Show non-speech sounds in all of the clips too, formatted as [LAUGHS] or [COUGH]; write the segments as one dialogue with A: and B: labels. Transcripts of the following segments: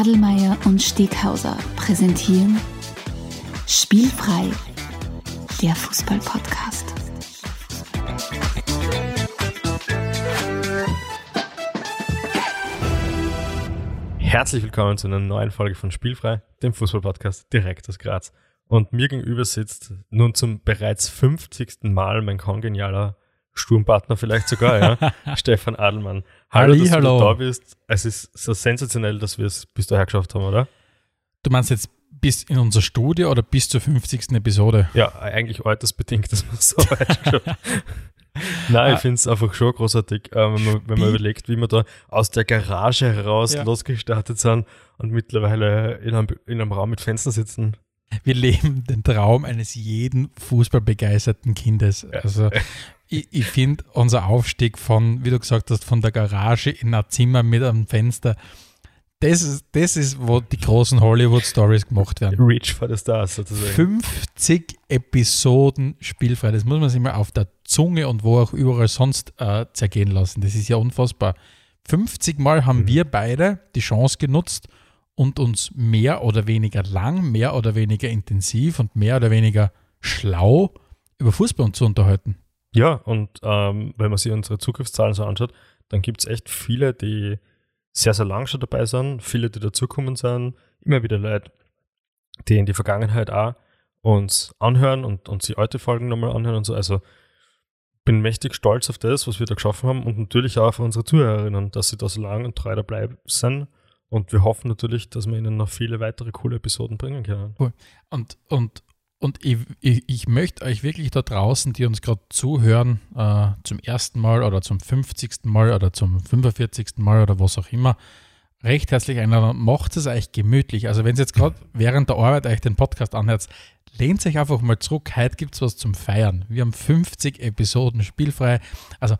A: Adelmeier und Steghauser präsentieren Spielfrei, der Fußball-Podcast.
B: Herzlich willkommen zu einer neuen Folge von Spielfrei, dem Fußball-Podcast direkt aus Graz. Und mir gegenüber sitzt nun zum bereits 50. Mal mein kongenialer Sturmpartner vielleicht sogar, ja, [LAUGHS] Stefan Adelmann. Hallo,
C: Halli,
B: dass
C: hallo.
B: du da bist. Es ist so sensationell, dass wir es bis daher geschafft haben, oder?
C: Du meinst jetzt bis in unser Studio oder bis zur 50. Episode?
B: Ja, eigentlich altersbedingt, dass man so weit [LAUGHS] geschafft. Nein, ich
C: Ah.
B: finde es einfach schon großartig, äh, wenn, man, wenn man überlegt, wie wir da aus der Garage heraus
C: Ja.
B: losgestartet sind und mittlerweile in einem, in einem Raum mit Fenstern sitzen.
C: Wir leben den Traum eines jeden fußballbegeisterten Kindes. Also ich, ich finde unser Aufstieg von, wie du gesagt hast, von der Garage in ein Zimmer mit einem Fenster, das ist, das ist, wo die großen Hollywood-Stories gemacht werden.
B: Reach for the Stars sozusagen.
C: 50 Episoden spielfrei. Das muss man sich mal auf der Zunge und wo auch überall sonst äh, zergehen lassen. Das ist ja unfassbar. 50 Mal haben
B: Mhm.
C: wir beide die Chance genutzt und uns mehr oder weniger lang, mehr oder weniger intensiv und mehr oder weniger schlau über Fußball zu unterhalten.
B: Ja, und ähm, wenn man sich unsere Zugriffszahlen so anschaut, dann gibt es echt viele, die sehr, sehr lang schon dabei sind, viele, die dazukommen sind, immer wieder Leute, die in die Vergangenheit auch uns anhören und, und sie alte Folgen nochmal anhören und so. Also bin mächtig stolz auf das, was wir da geschaffen haben und natürlich auch auf unsere Zuhörerinnen, dass sie da so lang und treu dabei sind. Und wir hoffen natürlich, dass wir ihnen noch viele weitere coole Episoden bringen können.
C: Und, und, und ich, ich, ich möchte euch wirklich da draußen, die uns gerade zuhören, äh, zum ersten Mal oder zum 50. Mal oder zum 45. Mal oder was auch immer, recht herzlich einladen. Macht es euch gemütlich. Also wenn ihr jetzt gerade während der Arbeit euch den Podcast anhört, lehnt euch einfach mal zurück. Heute gibt es was zum Feiern. Wir haben 50 Episoden spielfrei. Also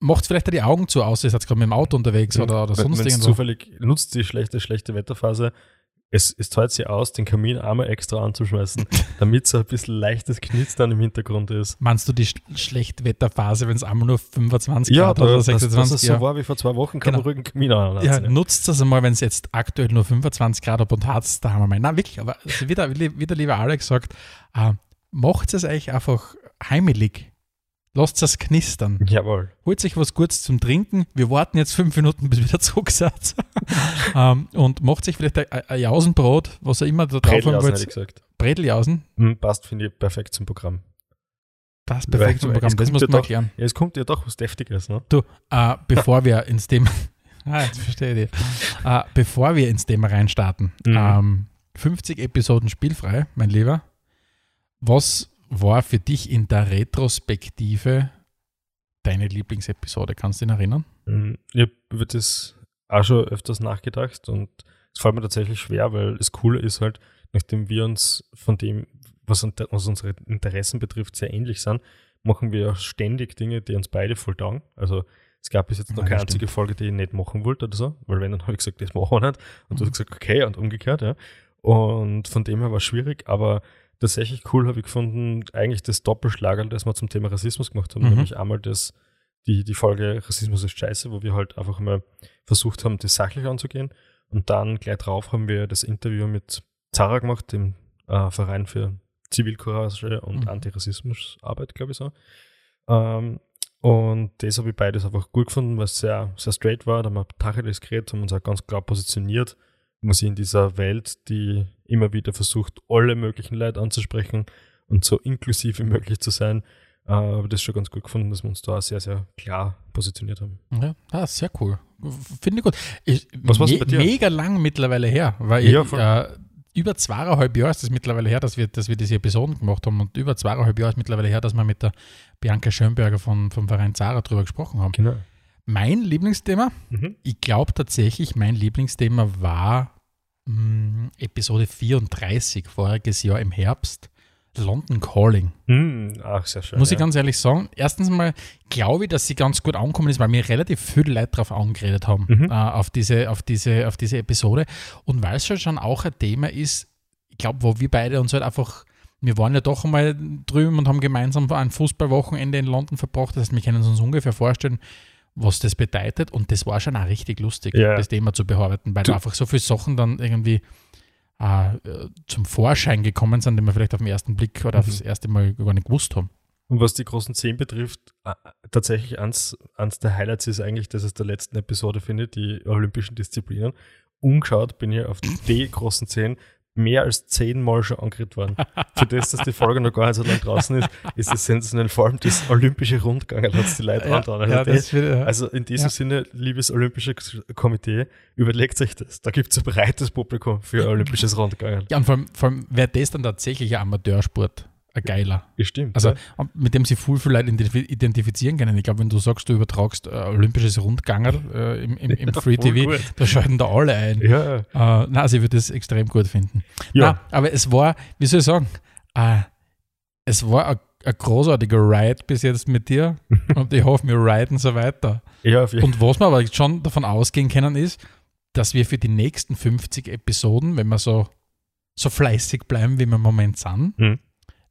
C: macht vielleicht auch die Augen zu, außer ihr seid gerade mit dem Auto unterwegs oder, oder sonst irgendwo.
B: zufällig nutzt die schlechte, schlechte Wetterphase. Es, es zahlt sich aus, den Kamin einmal extra anzuschmeißen, [LAUGHS] damit so ein bisschen leichtes Knistern im Hintergrund ist.
C: Meinst du die sch Schlechtwetterphase, wenn es einmal nur 25
B: Ja,
C: Grad
B: da,
C: oder
B: dass, dass
C: 26
B: es so war wie vor zwei Wochen, kann
C: Genau.
B: man ruhig einen Kamin anlassen.
C: Ja, nutzt das einmal, wenn es jetzt aktuell nur 25 Grad ab und hat, da haben wir mal. Na, wirklich, aber also wie, der, wie der liebe Alex sagt, äh, macht es euch einfach heimelig. Lasst es knistern.
B: Jawohl.
C: Holt sich was Gutes zum Trinken. Wir warten jetzt fünf Minuten, bis wieder [LAUGHS] zurück seid. ähm, und macht sich vielleicht ein, ein Jausenbrot, was ihr immer da drauf haben
B: Bredeljausen hätte ich
C: wollt.
B: gesagt.
C: Bredeljausen.
B: Hm, passt, finde ich, perfekt zum Programm.
C: Passt perfekt zum Programm. Das muss man
B: doch-
C: erklären.
B: Ja, es kommt ja doch was Deftiges, ne?
C: Du, äh, bevor wir ins Thema, [LAUGHS] ah, jetzt verstehe ich. Äh, bevor wir ins Thema reinstarten,
B: Mhm.
C: ähm, 50 Episoden spielfrei, mein Lieber. Was war für dich in der Retrospektive deine Lieblingsepisode? Kannst du dich erinnern?
B: Hm, Ich habe über das auch schon öfters nachgedacht und es fällt mir tatsächlich schwer, weil das Coole ist halt, nachdem wir uns von dem, was, unsere Interessen betrifft, sehr ähnlich sind, machen wir ja ständig Dinge, die uns beide voll taugen. Also es gab bis jetzt noch
C: Ja,
B: keine
C: das
B: einzige Folge, die ich nicht machen wollte oder so, weil wenn, dann habe ich gesagt, das machen wir nicht. Und du
C: Mhm.
B: hast gesagt, okay, und umgekehrt, ja. Und von dem her war es schwierig, aber tatsächlich cool habe ich gefunden, eigentlich das Doppelschlagerl, das wir zum Thema Rassismus gemacht haben,
C: Mhm.
B: nämlich einmal das, die, die Folge Rassismus ist scheiße, wo wir halt einfach mal versucht haben, das sachlich anzugehen. Und dann gleich drauf haben wir das Interview mit Zara gemacht, dem äh, Verein für Zivilcourage und
C: Mhm.
B: Antirassismusarbeit, glaube ich so. Ähm, und das habe ich beides einfach gut gefunden, weil es sehr, sehr straight war. Da haben wir Tacheles geredet, haben uns auch ganz klar positioniert. Man sich in dieser Welt, die immer wieder versucht, alle möglichen Leute anzusprechen und so inklusiv wie möglich zu sein, äh, habe ich das schon ganz gut gefunden, dass wir uns da sehr, sehr klar positioniert haben.
C: Ja, ah, sehr cool. Finde ich gut. Ich,
B: Was war's denn bei dir?
C: Mega lang mittlerweile her, weil
B: Ja,
C: ich, äh, über zweieinhalb Jahre ist es mittlerweile her, dass wir, dass wir diese Episoden gemacht haben und über zweieinhalb Jahre ist mittlerweile her, dass wir mit der Bianca Schönberger von, vom Verein Zara drüber gesprochen haben.
B: Genau.
C: Mein Lieblingsthema,
B: Mhm.
C: ich glaube tatsächlich, mein Lieblingsthema war mh, Episode 34, voriges Jahr im Herbst, London Calling.
B: Hm, ach, sehr schön.
C: Muss ich
B: ja.
C: ganz ehrlich sagen, erstens mal glaube ich, dass sie ganz gut angekommen ist, weil mir relativ viele Leute darauf angeredet haben,
B: Mhm.
C: äh, auf, diese, auf, diese, auf diese Episode. Und weil es schon auch ein Thema ist, ich glaube, wo wir beide uns halt einfach, wir waren ja doch einmal drüben und haben gemeinsam ein Fußballwochenende in London verbracht. Das heißt, wir können uns ungefähr vorstellen, was das bedeutet. Und das war schon auch richtig lustig,
B: Ja.
C: das Thema zu bearbeiten, weil
B: Du-
C: einfach so viele Sachen dann irgendwie äh, zum Vorschein gekommen sind, die wir vielleicht auf den ersten Blick oder
B: Mhm.
C: aufs erste Mal gar nicht gewusst haben.
B: Und was die großen Zehn betrifft, äh, tatsächlich eins, eins der Highlights ist eigentlich, dass es der letzten Episode finde, die olympischen Disziplinen. Umgeschaut bin ich auf die großen Zehn mehr als zehnmal schon angeredet worden. Für das, dass die Folge noch gar nicht so lang draußen ist, ist es sensationell. Vor allem das olympische Rundgang hat es die Leute angetan. Also,
C: äh,
B: also in diesem
C: Ja.
B: Sinne, liebes Olympische Komitee, überlegt euch das. Da gibt es ein breites Publikum für [LAUGHS] olympisches Rundgang.
C: ja, und vor allem, vor allem wäre das dann tatsächlich ein Amateursport, ein geiler.
B: Bestimmt.
C: Also
B: ja.
C: mit dem sie viel, viel Leute identif- identifizieren können. Ich glaube, wenn du sagst, du übertragst äh, olympisches Rundganger äh, im, im, im
B: Ja,
C: Free TV,
B: gut.
C: da schalten da alle ein.
B: ja,
C: Äh, na, also ich würde das extrem gut finden.
B: Ja.
C: Na, aber es war, wie soll ich sagen, äh, es war ein, ein großartiger Ride bis jetzt mit dir [LAUGHS] und ich hoffe, wir riden so weiter.
B: ja, auf jeden
C: Und was wir aber schon davon ausgehen können, ist, dass wir für die nächsten 50 Episoden, wenn wir so, so fleißig bleiben, wie wir im Moment sind,
B: Mhm.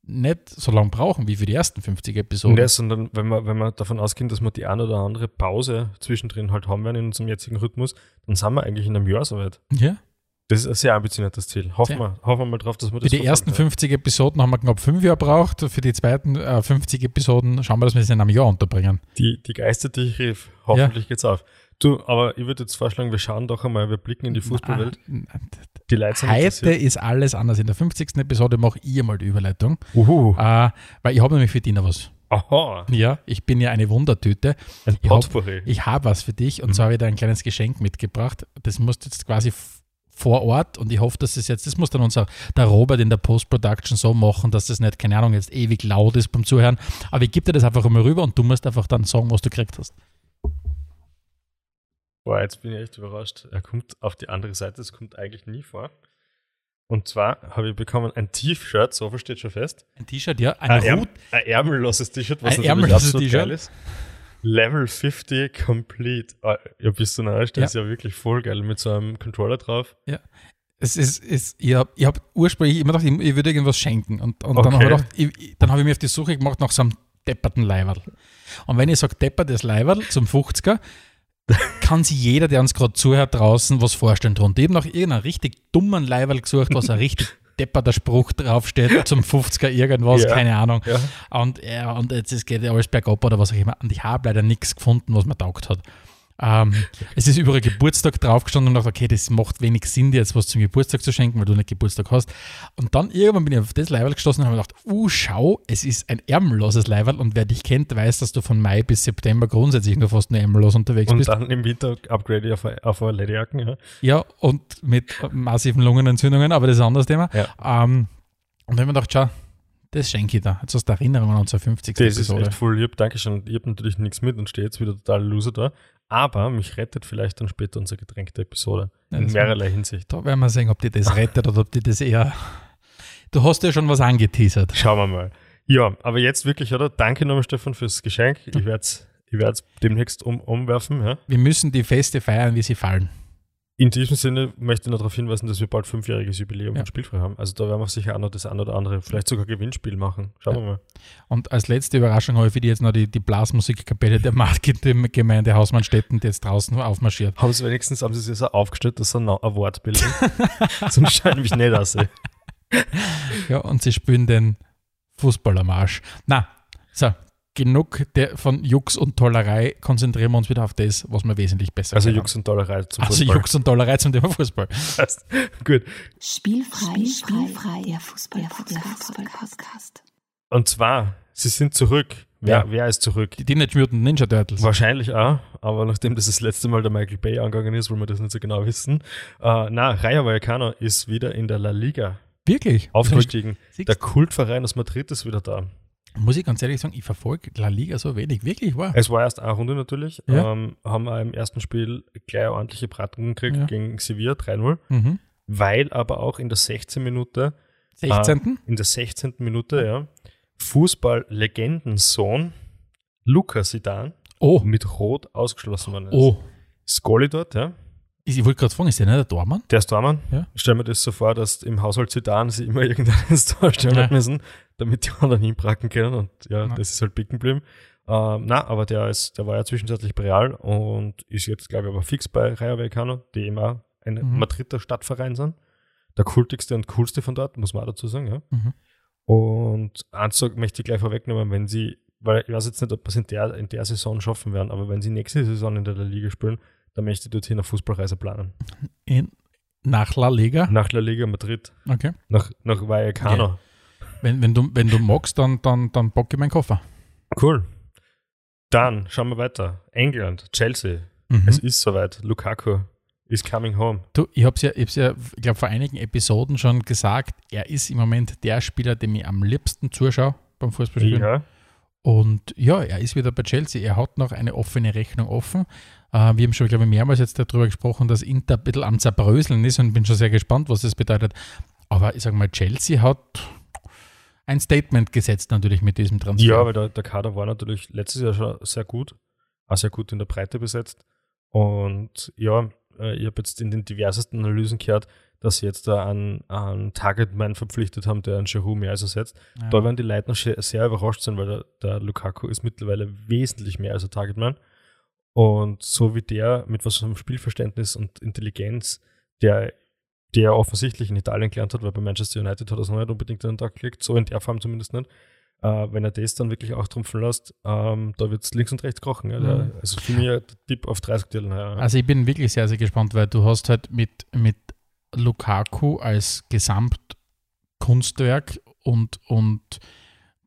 C: Nicht so lange brauchen wie für die ersten 50 Episoden.
B: Ja, sondern wenn wir, wenn wir davon ausgehen, dass wir die eine oder andere Pause zwischendrin halt haben werden in unserem jetzigen Rhythmus, dann sind wir eigentlich in einem Jahr soweit.
C: ja.
B: Das ist ein sehr ambitioniertes Ziel. Hoffen, wir, hoffen wir mal drauf, dass wir
C: Für
B: das
C: die ersten
B: verfolgen
C: 50 Episoden haben wir knapp fünf Jahre braucht. Für die zweiten äh, 50 Episoden schauen wir, dass wir es in einem Jahr unterbringen.
B: Die, die Geister, die ich rief, hoffentlich geht's auf. Du, aber ich würde jetzt vorschlagen, wir schauen doch einmal, wir blicken in die Fußballwelt.
C: Ah,
B: Die Leute
C: Heute ist alles anders. In der 50. Episode mache ich mal die Überleitung,
B: Uhu.
C: äh, weil ich habe nämlich für dich noch was.
B: Aha,
C: Ja, ich bin ja eine Wundertüte.
B: ein
C: Ich hab- habe was für dich und
B: Mhm.
C: zwar habe ich dir ein kleines Geschenk mitgebracht. Das musst du jetzt quasi vor Ort und ich hoffe, dass es jetzt, das muss dann unser, der Robert in der Post-Production so machen, dass das nicht, keine Ahnung, jetzt ewig laut ist beim Zuhören. Aber ich gebe dir das einfach immer rüber und du musst einfach dann sagen, was du gekriegt hast.
B: Boah, jetzt bin ich echt überrascht. Er kommt auf die andere Seite, das kommt eigentlich nie vor. Und zwar habe ich bekommen ein T-Shirt, so viel steht schon fest.
C: Ein T-Shirt, ja, ein
B: Ein,
C: Hut.
B: ein ärmelloses T-Shirt, was
C: Ein ärmelloses T-Shirt.
B: geil ist. Level 50 Complete. Ah, ja, bist du narrisch? Das
C: Ja.
B: ist ja wirklich voll geil mit so einem Controller drauf.
C: Es ist, ist ich habe hab ursprünglich immer gedacht, ich, ich würde irgendwas schenken. Und, und dann
B: Okay.
C: habe ich, gedacht, ich, ich- dann hab ich mir auf die Suche gemacht nach so einem depperten Leiberl. Und wenn ich sage deppertes Leiberl zum 50er, kann sich jeder, der uns gerade zuhört, draußen was vorstellen drunter. Ich habe nach irgendeinem richtig dummen Leiberl gesucht, was ein richtig [LAUGHS] depperter Spruch draufsteht, zum 50er irgendwas,
B: Ja.
C: keine Ahnung.
B: Ja.
C: Und, ja, und jetzt es geht ja alles bergab oder was auch immer. Und ich habe leider nichts gefunden, was mir taugt hat. Ähm, es ist überall Geburtstag draufgestanden und dachte, okay, das macht wenig Sinn, dir jetzt was zum Geburtstag zu schenken, weil du nicht Geburtstag hast. Und dann irgendwann bin ich auf das Leiberl gestoßen und habe mir gedacht, uh, schau, es ist ein ärmelloses Leiberl und wer dich kennt, weiß, dass du von Mai bis September grundsätzlich nur fast nur ärmellos unterwegs
B: Und
C: bist.
B: dann im Winter upgrade ich auf, eine- auf eine Lederjacken. Ja.
C: Ja, und mit massiven Lungenentzündungen, aber das ist ein anderes Thema.
B: Ja.
C: Ähm, und dann habe ich mir gedacht, schau, das schenke ich da. Jetzt hast du Erinnerung an unsere 50.
B: Das ist
C: Episode.
B: echt voll lieb. Dankeschön. Ich habe natürlich nichts mit und stehe jetzt wieder total loser da. Aber mich rettet vielleicht dann später unsere getränkte Episode.
C: Ja,
B: in mehrerlei Hinsicht.
C: Da werden wir sehen, ob die das rettet oder ob die das eher. Du hast ja schon was angeteasert.
B: Schauen wir mal. Ja, aber jetzt wirklich, oder? Danke nochmal, Stefan, fürs Geschenk. Ich werde es ich werd's demnächst um, umwerfen. Ja.
C: Wir müssen die Feste feiern, wie sie fallen.
B: In diesem Sinne möchte ich noch darauf hinweisen, dass wir bald fünfjähriges Jubiläum
C: Ja.
B: von Spielfrei haben. Also da werden wir sicher auch noch das eine oder andere, vielleicht sogar Gewinnspiel machen. Schauen
C: Ja.
B: wir mal.
C: Und als letzte Überraschung habe ich für die jetzt noch die, die Blasmusikkapelle der Marketinggemeinde Hausmannstetten, die jetzt draußen aufmarschiert.
B: Haben sie wenigstens haben sie es so aufgestellt, dass sie ein ein Wort bilden. Sonst scheint mich nicht aus.
C: Ja, und sie spielen den Fußballermarsch. Na, so, genug der, von Jux und Tollerei. Konzentrieren wir uns wieder auf das, was wir wesentlich besser
B: Also. Jux und Dollerei zum
C: Also
B: Fußball.
C: Jux und Tollerei zum Thema Fußball.
B: Passt. Gut.
A: Spielfrei, Spielfrei, der Fußball-Podcast.
B: Und zwar, sie sind zurück. Wer,
C: Ja.
B: wer ist zurück?
C: Die Teenage Mutant Ninja Turtles.
B: Wahrscheinlich auch, aber nachdem das das letzte Mal der Michael Bay angegangen ist, wollen wir das nicht so genau wissen. Äh, na, Rayo Vallecano ist wieder in der La Liga
C: Wirklich?
B: aufgestiegen. Der Kultverein aus Madrid ist wieder da.
C: Muss ich ganz ehrlich sagen, ich verfolge La Liga so wenig. Wirklich wahr.
B: Es war erst eine Runde natürlich.
C: Ja.
B: Ähm, haben wir im ersten Spiel gleich ordentliche Braten gekriegt
C: Ja.
B: gegen Sevilla 3-0,
C: Mhm.
B: weil aber auch in der 16. Minute,
C: 16.
B: in der 16. Minute, ja, Fußball-Legendensohn Luca Sidan
C: Oh,
B: mit Rot ausgeschlossen worden ist.
C: oh.
B: Skoli dort, ja.
C: Ich wollte gerade fragen, ist der nicht der Dormann?
B: Der ist Tormann.
C: Ja.
B: Stell mir das so vor, dass im Haushalt Zidane sie immer [LAUGHS] irgendein ins Tor stellen
C: Ja.
B: müssen, damit die anderen hinbracken können. Und ja,
C: Ja.
B: das ist halt picken geblieben. Ähm, na, aber der ist, der war ja zwischenzeitlich bei Real und ist jetzt, glaube ich, aber fix bei Rayo Vallecano, die immer ein
C: Mhm.
B: Madrider Stadtverein sind. Der kultigste und coolste von dort, muss man auch dazu sagen, ja.
C: Mhm.
B: Und eins möchte ich gleich vorwegnehmen, wenn sie, weil ich weiß jetzt nicht, ob wir es in der, in der Saison schaffen werden, aber wenn sie nächste Saison in der La Liga spielen, dann möchte ich dorthin eine Fußballreise planen.
C: In, nach La Liga?
B: Nach La Liga Madrid,
C: Okay.
B: nach, nach Vallecano.
C: Wenn, wenn, du, wenn du magst, dann, dann, dann bock ich meinen Koffer.
B: Cool. Dann schauen wir weiter. England, Chelsea.
C: Mhm.
B: Es ist soweit. Lukaku is coming home.
C: Du, ich habe es ja, ich ja, ich glaube, vor einigen Episoden schon gesagt, er ist im Moment der Spieler, dem ich am liebsten zuschaue beim Fußballspielen.
B: Ja.
C: Und ja, er ist wieder bei Chelsea. Er hat noch eine offene Rechnung offen. Äh, wir haben schon, glaube ich, mehrmals jetzt darüber gesprochen, dass Inter ein bisschen am Zerbröseln ist und bin schon sehr gespannt, was das bedeutet. Aber ich sage mal, Chelsea hat ein Statement gesetzt natürlich mit diesem Transfer.
B: Ja, weil der, der Kader war natürlich letztes Jahr schon sehr gut, auch sehr gut in der Breite besetzt. Und ja, äh, ich habe jetzt in den diversesten Analysen gehört, dass sie jetzt da einen, einen Targetman verpflichtet haben, der einen Giroud mehr als ersetzt.
C: Ja.
B: Da werden die Leute noch sehr, überrascht sein, weil der, der Lukaku ist mittlerweile wesentlich mehr als ein Targetman. Und so wie der mit was vom Spielverständnis und Intelligenz, der, der offensichtlich in Italien gelernt hat, weil bei Manchester United hat er es noch nicht unbedingt an den Tag gelegt, so in der Form zumindest nicht. Äh, wenn er das dann wirklich auch trumpfen lässt, ähm, da wird es links und rechts kochen. Ja.
C: Mhm.
B: also für mich der Tipp auf 30 Titel. Ja.
C: Also ich bin wirklich sehr, sehr gespannt, weil du hast halt mit, mit Lukaku als Gesamtkunstwerk und, und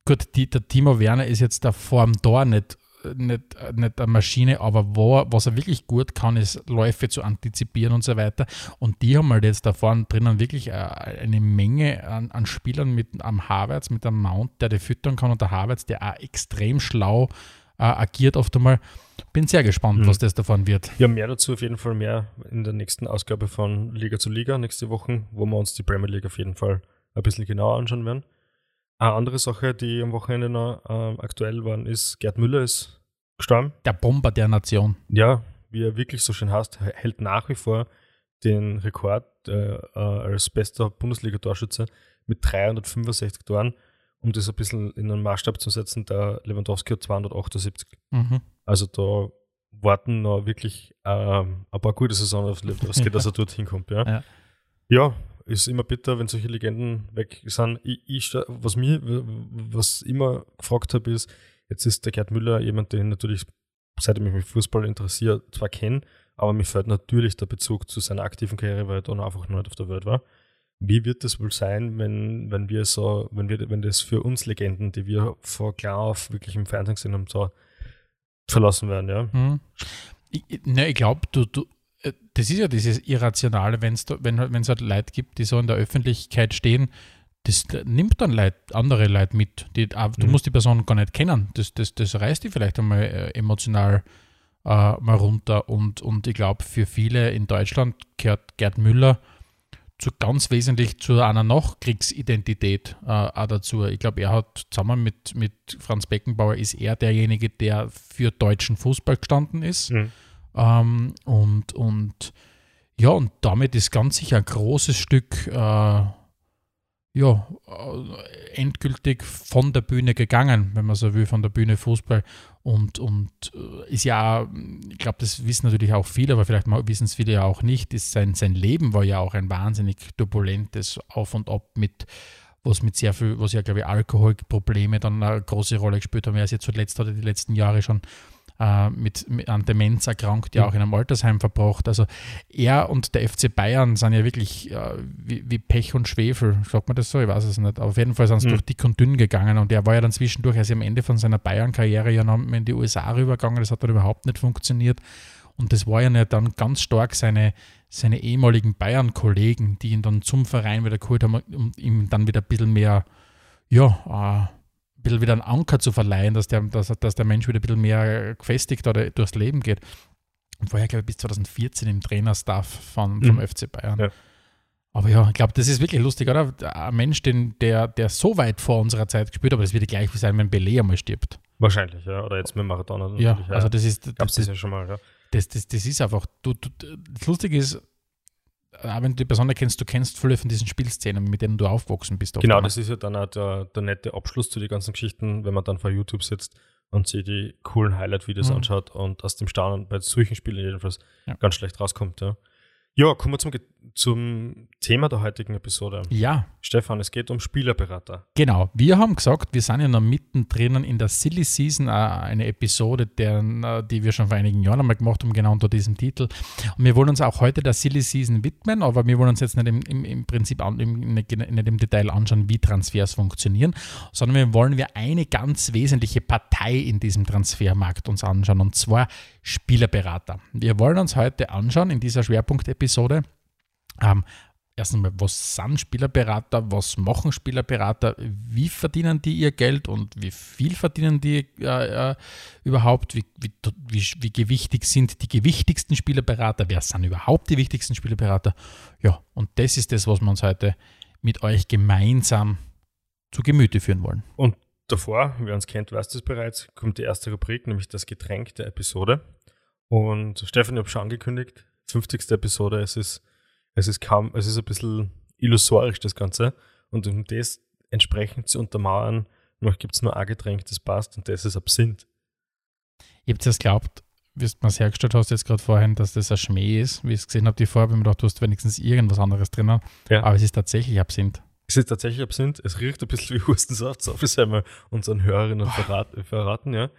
C: gut, die, der Timo Werner ist jetzt der Form da nicht, nicht, nicht eine Maschine, aber wo, was er wirklich gut kann, ist Läufe zu antizipieren und so weiter. Und die haben halt jetzt da vorne drinnen wirklich äh, eine Menge an, an Spielern mit am Havertz, mit einem Mount, der die füttern kann und der Havertz, der auch extrem schlau äh, agiert oft einmal. Bin sehr gespannt,
B: Mhm.
C: was das davon wird.
B: Ja, mehr dazu auf jeden Fall mehr in der nächsten Ausgabe von Liga zu Liga nächste Woche, wo wir uns die Premier League auf jeden Fall ein bisschen genauer anschauen werden. Eine andere Sache, die am Wochenende noch ähm, aktuell war, ist, Gerd Müller ist gestorben.
C: Der Bomber der Nation.
B: Ja, wie er wirklich so schön heißt, hält nach wie vor den Rekord äh, äh, als bester Bundesliga-Torschütze mit 365 Toren. Um das ein bisschen in einen Maßstab zu setzen, der Lewandowski hat 278.
C: Mhm.
B: Also da warten noch wirklich ähm, ein paar gute Saisons auf Lewandowski, [LAUGHS] dass er dorthin kommt. Ja.
C: Ja.
B: ja, ist immer bitter, wenn solche Legenden weg sind. Ich, ich, was mir, was immer gefragt habe, ist, jetzt ist der Gerd Müller jemand, den ich natürlich, seitdem ich mich für Fußball interessiere, zwar kenne, aber mir fällt natürlich der Bezug zu seiner aktiven Karriere, weil er dann einfach noch nicht auf der Welt war. Wie wird das wohl sein, wenn, wenn wir so, wenn wir, wenn das für uns Legenden, die wir vor klar auf wirklich im Fernsehen haben, so verlassen werden, ja?
C: Mhm. Ich, ne, ich glaube, du, du, das ist ja dieses Irrationale, wenn's da, wenn wenn es halt Leute gibt, die so in der Öffentlichkeit stehen, das nimmt dann Leute, andere Leute mit. Die, ah, du
B: Mhm.
C: musst die Person gar nicht kennen. Das, das, das reißt die vielleicht einmal äh, emotional äh, mal runter. Und, und ich glaube, für viele in Deutschland gehört Gerd Müller zu ganz wesentlich zu einer Nachkriegsidentität äh, auch dazu. Ich glaube, er hat zusammen mit, mit Franz Beckenbauer ist er derjenige, der für deutschen Fußball gestanden ist.
B: Mhm.
C: Ähm, und, und ja, und damit ist ganz sicher ein großes Stück äh, ja, äh, endgültig von der Bühne gegangen, wenn man so will, von der Bühne Fußball. Und, und äh, ist ja, ich glaube, das wissen natürlich auch viele, aber vielleicht wissen es viele ja auch nicht, ist sein, sein Leben war ja auch ein wahnsinnig turbulentes Auf und Ab mit was mit sehr viel, was ja, glaube ich, Alkoholprobleme dann eine große Rolle gespielt haben. Er ist jetzt zuletzt, hat er die letzten Jahre schon äh, mit, mit an Demenz erkrankt, ja
B: Mhm.
C: auch in einem Altersheim verbracht. Also er und der FC Bayern sind ja wirklich äh, wie, wie Pech und Schwefel, sagt man das so? Ich weiß es nicht. Aber auf jeden Fall sind sie
B: Mhm.
C: durch dick und dünn gegangen und er war ja dann zwischendurch, also am Ende von seiner Bayern-Karriere ja noch in die USA rübergegangen, das hat dann überhaupt nicht funktioniert. Und das war ja dann ganz stark seine, seine ehemaligen Bayern-Kollegen, die ihn dann zum Verein wieder geholt haben, um ihm dann wieder ein bisschen mehr, ja, äh, ein bisschen wieder einen Anker zu verleihen, dass der, dass, dass der Mensch wieder ein bisschen mehr gefestigt oder durchs Leben geht. Und ja, glaube ich, bis 2014 im Trainerstaff von, vom
B: Mhm.
C: FC Bayern.
B: Ja.
C: Aber ja, ich glaube, das ist wirklich lustig, oder? Ein Mensch, den, der, der so weit vor unserer Zeit gespielt hat, aber das wird gleich sein, wenn Pelé einmal stirbt.
B: Wahrscheinlich, ja. Oder jetzt mit Maradona.
C: Ja, also das ist,
B: Gab's
C: das,
B: das ja schon mal, ja.
C: das, das, das ist einfach, du, du, das Lustige ist, wenn du die Person kennst, du kennst viele von diesen Spielszenen, mit denen du aufgewachsen bist.
B: Genau, das ist ja dann auch der, der nette Abschluss zu den ganzen Geschichten, wenn man dann vor YouTube sitzt und sich die coolen Highlight-Videos
C: Mhm.
B: anschaut und aus dem Staunen bei solchen Spielen jedenfalls
C: Ja.
B: ganz schlecht rauskommt. Ja, ja kommen wir zum, zum Thema der heutigen Episode.
C: Ja,
B: Stefan, es geht um Spielerberater.
C: Genau, wir haben gesagt, wir sind ja noch mittendrin in der Silly Season, äh, eine Episode, deren, äh, die wir schon vor einigen Jahren einmal gemacht haben, genau unter diesem Titel. Und wir wollen uns auch heute der Silly Season widmen, aber wir wollen uns jetzt nicht im, im, im Prinzip an, im, nicht nicht im Detail anschauen, wie Transfers funktionieren, sondern wir wollen wir eine ganz wesentliche Partei in diesem Transfermarkt uns anschauen, und zwar Spielerberater. Wir wollen uns heute anschauen in dieser Schwerpunktepisode, ähm, erst einmal, was sind Spielerberater, was machen Spielerberater, wie verdienen die ihr Geld und wie viel verdienen die äh, äh, überhaupt, wie, wie, wie, wie gewichtig sind die gewichtigsten Spielerberater, wer sind überhaupt die wichtigsten Spielerberater. Ja, und das ist das, was wir uns heute mit euch gemeinsam zu Gemüte führen wollen.
B: Und davor, wer uns kennt, weiß das bereits, kommt die erste Rubrik, nämlich das Getränk der Episode. Und Stefan, ich habe schon angekündigt, 50. Episode, es ist, es ist kaum, es ist ein bisschen illusorisch, das Ganze. Und um das entsprechend zu untermauern, noch gibt es nur ein Getränk, das passt, und das ist Absinth.
C: Ich habe das glaubt, wie du mir hergestellt hast, jetzt gerade vorhin, dass das ein Schmäh ist, wie ich es gesehen habe, die Farbe, ich mir gedacht, du hast wenigstens irgendwas anderes drinnen.
B: Ja.
C: Aber es ist tatsächlich Absinth.
B: Es ist tatsächlich Absinth, es riecht ein bisschen wie Hustensaft, so viel sei mal unseren Hörerinnen verrat, verraten, ja.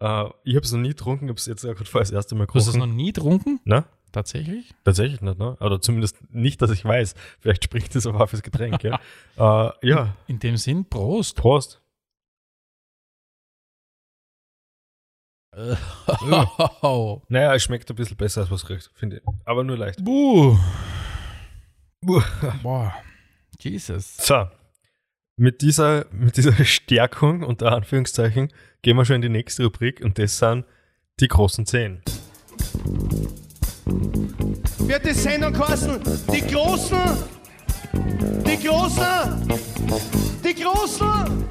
B: Äh, ich habe es noch nie getrunken, ich habe es jetzt gerade vorher das erste Mal
C: Du hast es noch nie getrunken?
B: Na?
C: Tatsächlich?
B: Tatsächlich nicht, ne? Oder zumindest nicht, dass ich weiß. Vielleicht spricht das aber auch fürs Getränk, ja. [LAUGHS] äh, ja,
C: In dem Sinn, Prost.
B: Prost.
C: Oh. [LAUGHS]
B: Naja, es schmeckt ein bisschen besser, als was riecht, finde ich. Aber nur leicht.
C: Buh. Boah. Jesus.
B: So, mit dieser, mit dieser Stärkung, unter Anführungszeichen, gehen wir schon in die nächste Rubrik und das sind die großen Zehn.
D: Wird die Sendung kosten. Die Großen, die Großen, die Großen.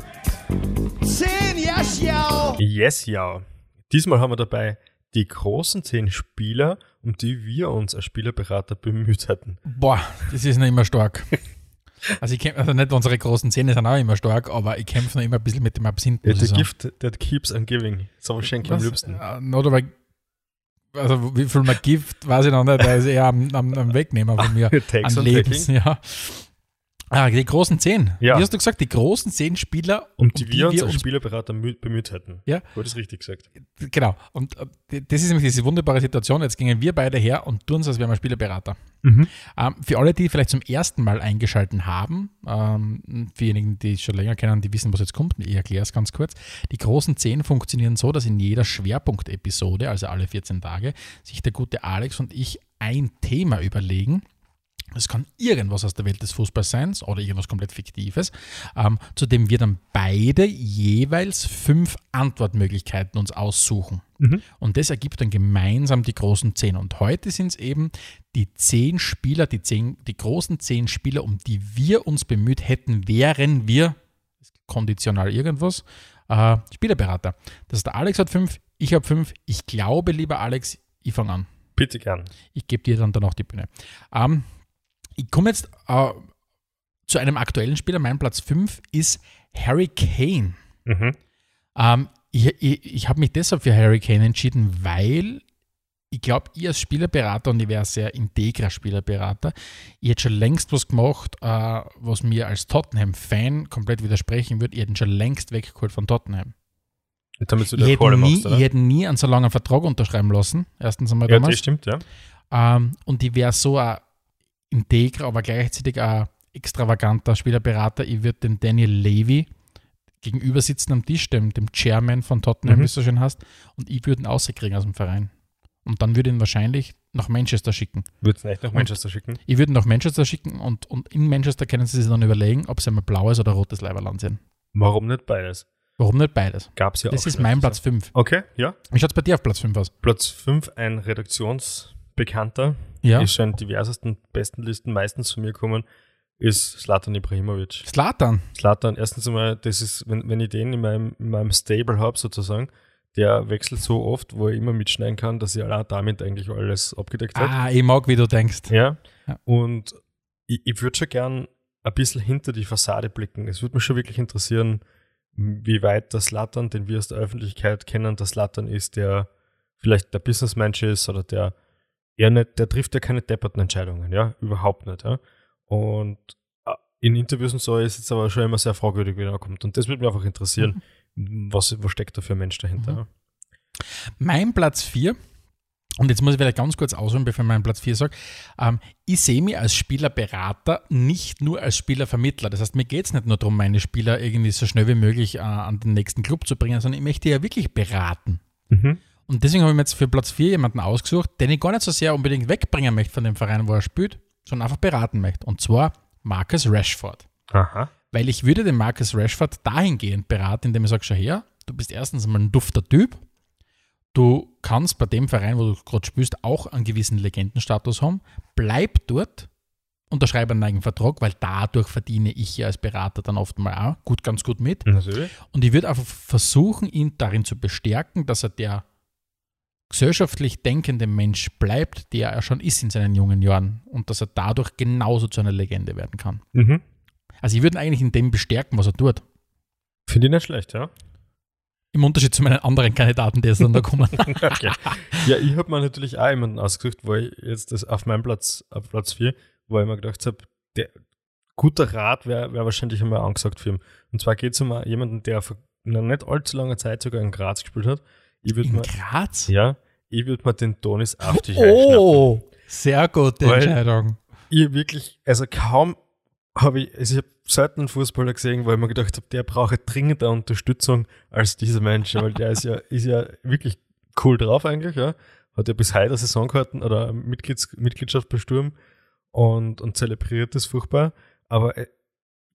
D: Zehn, ja, schau.
B: Yes, ja. Diesmal haben wir dabei die großen zehn Spieler, um die wir uns als Spielerberater bemüht hatten.
C: Boah, das ist noch immer stark. Also, ich kämpf, also nicht unsere großen Zähne sind auch immer stark, aber ich kämpfe noch immer ein bisschen mit dem Absinth.
B: Ja,
C: sagen.
B: gift that keeps on giving. So schenke ich am liebsten.
C: Äh, Not aber, also wie viel man gibt, weiß ich noch nicht. Der ist eher am, am, am Wegnehmen von mir. [LAUGHS]
B: Takes
C: an Lebens, ja. Ah, die großen zehn.
B: Ja.
C: Wie hast du gesagt? Die großen zehn Spieler,
B: Um die wir uns als Spielerberater mü- bemüht hätten.
C: Ja.
B: Du hast es richtig gesagt.
C: Genau. Und äh, das ist nämlich diese wunderbare Situation. Jetzt gingen wir beide her und tun es, als wären wir Spielerberater.
B: Mhm.
C: Ähm, für alle, die vielleicht zum ersten Mal eingeschalten haben, ähm, für diejenigen, die es schon länger kennen, die wissen, was jetzt kommt, ich erkläre es ganz kurz. Die großen 10 funktionieren so, dass in jeder Schwerpunktepisode, also alle 14 Tage, sich der gute Alex und ich ein Thema überlegen. Es kann irgendwas aus der Welt des Fußballs sein oder irgendwas komplett Fiktives, ähm, zu dem wir dann beide jeweils fünf Antwortmöglichkeiten uns aussuchen.
B: Mhm.
C: Und das ergibt dann gemeinsam die großen zehn. Und heute sind es eben die zehn Spieler, die, zehn, die großen zehn Spieler, um die wir uns bemüht hätten, wären wir, konditional irgendwas, äh, Spielerberater. Das heißt, der Alex hat fünf, ich habe fünf. Ich glaube, lieber Alex, ich fange an.
B: Bitte gern.
C: Ich gebe dir dann danach die Bühne. Ähm, ich komme jetzt äh, zu einem aktuellen Spieler. Mein Platz 5 ist Harry Kane.
B: Mhm.
C: Ähm, ich ich, ich habe mich deshalb für Harry Kane entschieden, weil ich glaube, ich als Spielerberater, und ich wäre sehr integrer Spielerberater, ich hätte schon längst was gemacht, äh, was mir als Tottenham-Fan komplett widersprechen würde. Ich hätte ihn schon längst weggeholt von Tottenham.
B: Und damit du
C: Ich
B: der
C: hätte, nie, ich hätte nie einen so langen Vertrag unterschreiben lassen. Erstens einmal
B: ja,
C: damals.
B: das stimmt, ja.
C: Ähm, und ich wäre so ein integrer, aber gleichzeitig ein extravaganter Spielerberater. Ich würde den Daniel Levy gegenüber sitzen am Tisch, dem, dem Chairman von Tottenham,
B: Mhm.
C: wie es so schön heißt, und ich würde ihn rauskriegen aus dem Verein. Und dann würde ich ihn wahrscheinlich nach Manchester schicken.
B: Würdest du echt nach Manchester schicken?
C: Ich würde ihn nach Manchester schicken und, und in Manchester können sie sich dann überlegen, ob sie einmal blaues oder rotes Leiberland sind.
B: Warum nicht beides?
C: Warum nicht beides?
B: Gab's ja
C: das
B: auch
C: ist
B: schon
C: mein. Platz 5.
B: Okay, ja.
C: Wie schaut es bei dir auf Platz 5 aus?
B: Platz 5, ein Redaktionsbekannter,
C: Ja.
B: ist schon in diversesten besten Listen meistens zu mir gekommen, ist Slatan Ibrahimovic.
C: Slatan.
B: Slatan, erstens einmal, das ist, wenn, wenn ich den in meinem, in meinem Stable habe, sozusagen, der wechselt so oft, wo er immer mitschneiden kann, dass er damit eigentlich alles abgedeckt hat.
C: Ah, ich mag, wie du denkst.
B: Ja.
C: Ja.
B: Und ich, ich würde schon gern ein bisschen hinter die Fassade blicken. Es würde mich schon wirklich interessieren, wie weit das Lattern, den wir aus der Öffentlichkeit kennen, das Lattern ist, der vielleicht der Businessmensch ist oder der eher nicht, der trifft ja keine depperten Entscheidungen, ja, überhaupt nicht, ja. Und äh, in Interviews und so ist es aber schon immer sehr fragwürdig, wie er kommt. Und das würde mich einfach interessieren, mhm. was, was steckt da für ein Mensch dahinter. Mhm.
C: Mein Platz 4 und jetzt muss ich vielleicht ganz kurz ausholen, bevor ich meinen Platz 4 sage. Ähm, ich sehe mich als Spielerberater nicht nur als Spielervermittler. Das heißt, mir geht es nicht nur darum, meine Spieler irgendwie so schnell wie möglich äh, an den nächsten Club zu bringen, sondern ich möchte ja wirklich beraten. Mhm. Und deswegen habe ich mir jetzt für Platz 4 jemanden ausgesucht, den ich gar nicht so sehr unbedingt wegbringen möchte von dem Verein, wo er spielt, sondern einfach beraten möchte. Und zwar Marcus Rashford.
B: Aha.
C: Weil ich würde den Marcus Rashford dahingehend beraten, indem ich sage, schau her, du bist erstens mal ein dufter Typ, Du kannst bei dem Verein, wo du gerade spielst, auch einen gewissen Legendenstatus haben. Bleib dort, unterschreibe einen eigenen Vertrag, weil dadurch verdiene ich ja als Berater dann oft mal auch gut, ganz gut mit.
B: Natürlich.
C: Und ich würde einfach versuchen, ihn darin zu bestärken, dass er der gesellschaftlich denkende Mensch bleibt, der er schon ist in seinen jungen Jahren und dass er dadurch genauso zu einer Legende werden kann.
B: Mhm.
C: Also ich würde ihn eigentlich in dem bestärken, was er tut.
B: Finde ich nicht schlecht, ja.
C: Im Unterschied zu meinen anderen Kandidaten, die jetzt dann da kommen. [LAUGHS]
B: okay. Ja, ich habe mir natürlich auch jemanden ausgesucht, wo ich jetzt das auf meinem Platz, auf Platz 4, wo ich mir gedacht habe, der guter Rat wäre wär wahrscheinlich einmal angesagt für ihn. Und zwar geht es um jemanden, der vor einer nicht allzu langer Zeit sogar in Graz gespielt hat. Ich
C: in
B: mal,
C: Graz?
B: Ja, ich würde mir den Tonis Aftig
C: Oh, sehr gute Entscheidung.
B: Ich wirklich, also kaum habe ich, also ich habe selten einen Fußballer gesehen, weil ich mir gedacht habe, der braucht dringender Unterstützung als dieser Mensch, weil der ist ja, [LAUGHS] ist ja wirklich cool drauf eigentlich, ja. Hat ja bis heute eine Saisonkarten oder Mitglieds, Mitgliedschaft bei Sturm und, und zelebriert das furchtbar. Aber äh,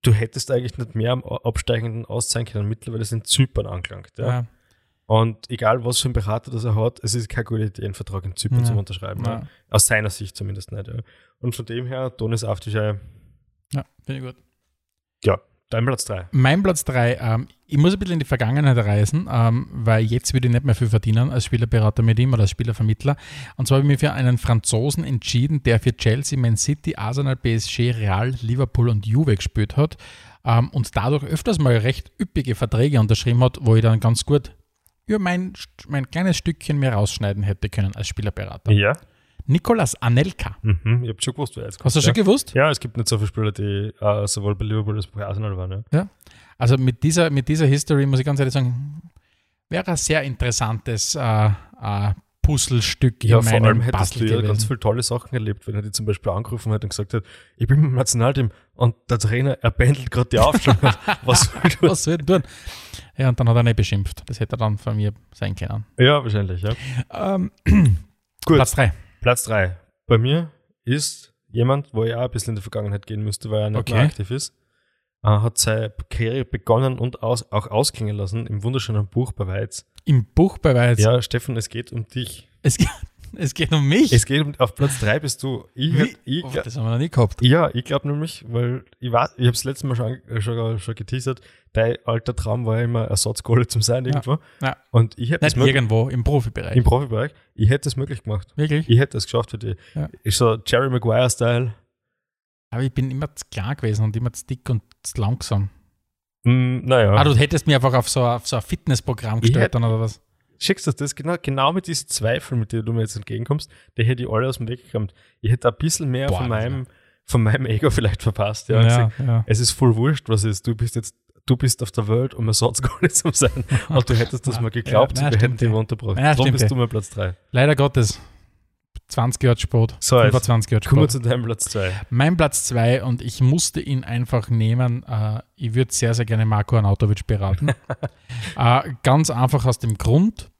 B: du hättest eigentlich nicht mehr am Absteigenden auszahlen können. Mittlerweile sind Zypern angelangt, ja. ja. Und egal, was für ein Berater das er hat, es ist keine gute Idee, einen Vertrag in Zypern ja. zu unterschreiben. Ja. Aus seiner Sicht zumindest nicht. Ja. Und von dem her, Donis Aftischei
C: ja, finde ich gut.
B: Ja, dein Platz 3.
C: Mein Platz 3, ähm, ich muss ein bisschen in die Vergangenheit reisen, ähm, weil jetzt würde ich nicht mehr viel verdienen als Spielerberater mit ihm oder als Spielervermittler. Und zwar habe ich mich für einen Franzosen entschieden, der für Chelsea, Man City, Arsenal, PSG, Real, Liverpool und Juve gespielt hat ähm, und dadurch öfters mal recht üppige Verträge unterschrieben hat, wo ich dann ganz gut über mein, mein kleines Stückchen mehr rausschneiden hätte können als Spielerberater.
B: Ja.
C: Nikolas Anelka.
B: Mhm, ich habe schon gewusst, wer jetzt
C: kommt. Hast du schon gewusst?
B: Ja, es gibt nicht so viele Spieler, die uh, sowohl bei Liverpool als auch bei Arsenal waren. Ja.
C: ja. Also mit dieser, mit dieser History muss ich ganz ehrlich sagen, wäre ein sehr interessantes uh, uh, Puzzlestück
B: ja, in meinem vor allem hättest du ja gewesen. ganz viele tolle Sachen erlebt, wenn er die zum Beispiel angerufen hat und gesagt hat, ich bin im Nationalteam und der Trainer, er pendelt gerade die Aufstellung. [LAUGHS] Was soll ich
C: Was soll ich tun? Ja, und dann hat er nicht beschimpft. Das hätte er dann von mir sein können.
B: Ja, wahrscheinlich, ja.
C: Ähm, [CLEARS THROAT] Gut. Platz 3.
B: Platz 3. Bei mir ist jemand, wo ich auch ein bisschen in die Vergangenheit gehen müsste, weil er nicht okay. mehr aktiv ist, äh, hat seine Karriere begonnen und aus, auch ausklingen lassen im wunderschönen Buch bei Weiz.
C: Im Buch bei Weiz?
B: Ja, Steffen, es geht um dich.
C: Es geht, es geht um mich.
B: Es geht um, auf Platz 3 bist du.
C: Ich, ich, oh, das haben wir noch nie gehabt.
B: Ja, ich glaube nämlich, weil ich war, ich habe es letztes Mal schon, schon, schon geteasert, dein alter Traum war immer Ersatzkohle zum Sein irgendwo.
C: Ja, ja.
B: Und ich hätte
C: Nicht irgendwo, im Profibereich.
B: Im Profibereich. Ich hätte es möglich gemacht.
C: Wirklich?
B: Ich hätte es geschafft für dich. Ja. Ich so Jerry Maguire-Style.
C: Aber ich bin immer zu klar gewesen und immer zu dick und zu langsam.
B: Mm, naja.
C: Ah, du hättest mir einfach auf so, auf so ein Fitnessprogramm gestellt dann oder was?
B: Schickst du das genau, genau mit diesen Zweifeln, mit denen du mir jetzt entgegenkommst, die hätte ich alle aus dem Weg gekommen. Ich hätte ein bisschen mehr Boah, von meinem, von meinem Ego [LAUGHS] vielleicht verpasst. Ja,
C: ja,
B: gesagt,
C: ja.
B: Es ist voll wurscht, was ist. Du bist jetzt, du bist auf der Welt, um Ersatz [LAUGHS] gar nicht zu sein. [LAUGHS] Und du hättest das mal geglaubt, ja, nein, wir hätten dich unterbracht.
C: Ja, Darum
B: bist du mal Platz 3.
C: Leider Gottes. 20 Jahre Sport.
B: So,
C: 25 Jahre
B: Sport. Kommen wir zu deinem Platz 2.
C: Mein Platz 2 und ich musste ihn einfach nehmen. Äh, ich würde sehr, sehr gerne Marco Arnautovic beraten. äh, ganz einfach aus dem Grund,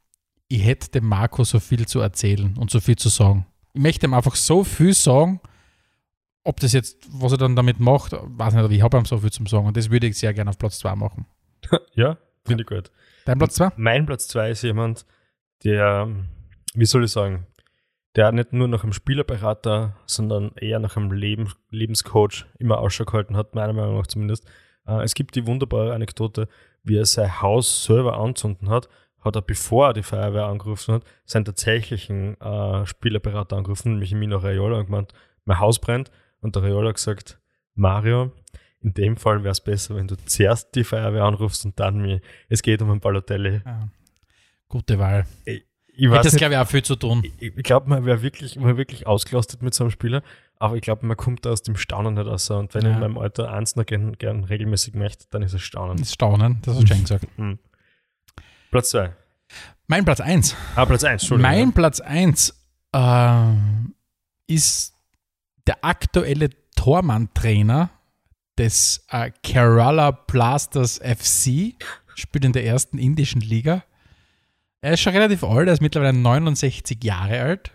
C: ich hätte dem Marco so viel zu erzählen und so viel zu sagen. Ich möchte ihm einfach so viel sagen, ob das jetzt, was er dann damit macht, weiß nicht, aber ich habe ihm so viel zum Sagen und das würde ich sehr gerne auf Platz 2 machen. [LAUGHS]
B: ja, finde ich gut.
C: Dein Platz 2?
B: Mein Platz 2 ist jemand, der, wie soll ich sagen, der nicht nur nach einem Spielerberater, sondern eher nach einem Leben, Lebenscoach immer Ausschau gehalten hat, meiner Meinung nach zumindest. Äh, es gibt die wunderbare Anekdote, wie er sein Haus selber anzünden hat, hat er, bevor er die Feuerwehr angerufen hat, seinen tatsächlichen äh, Spielerberater angerufen, nämlich Mino Raiola, und gemeint, mein Haus brennt. Und der Raiola hat gesagt, Mario, in dem Fall wäre es besser, wenn du zuerst die Feuerwehr anrufst und dann mir. Es geht um ein Balotelli.
C: Ja. Gute Wahl.
B: Ich, ich
C: Hätte das, glaube ich, auch viel zu tun.
B: ich, ich glaube, man wäre wirklich, man wär wirklich ausgelastet mit so einem Spieler, aber ich glaube, man kommt da aus dem Staunen nicht raus. Und wenn ich
C: Ja.
B: in meinem Alter eins noch gern, gern regelmäßig möchte, dann ist es Staunen.
C: Das Staunen, das hast du schon gesagt.
B: Platz zwei.
C: Mein Platz 1.
B: Ah, Platz eins, Entschuldigung.
C: Mein Platz 1 ähm, ist der aktuelle Tormann-Trainer des äh, Kerala Blasters FC, spielt in der ersten indischen Liga. Er ist schon relativ alt, er ist mittlerweile 69 Jahre alt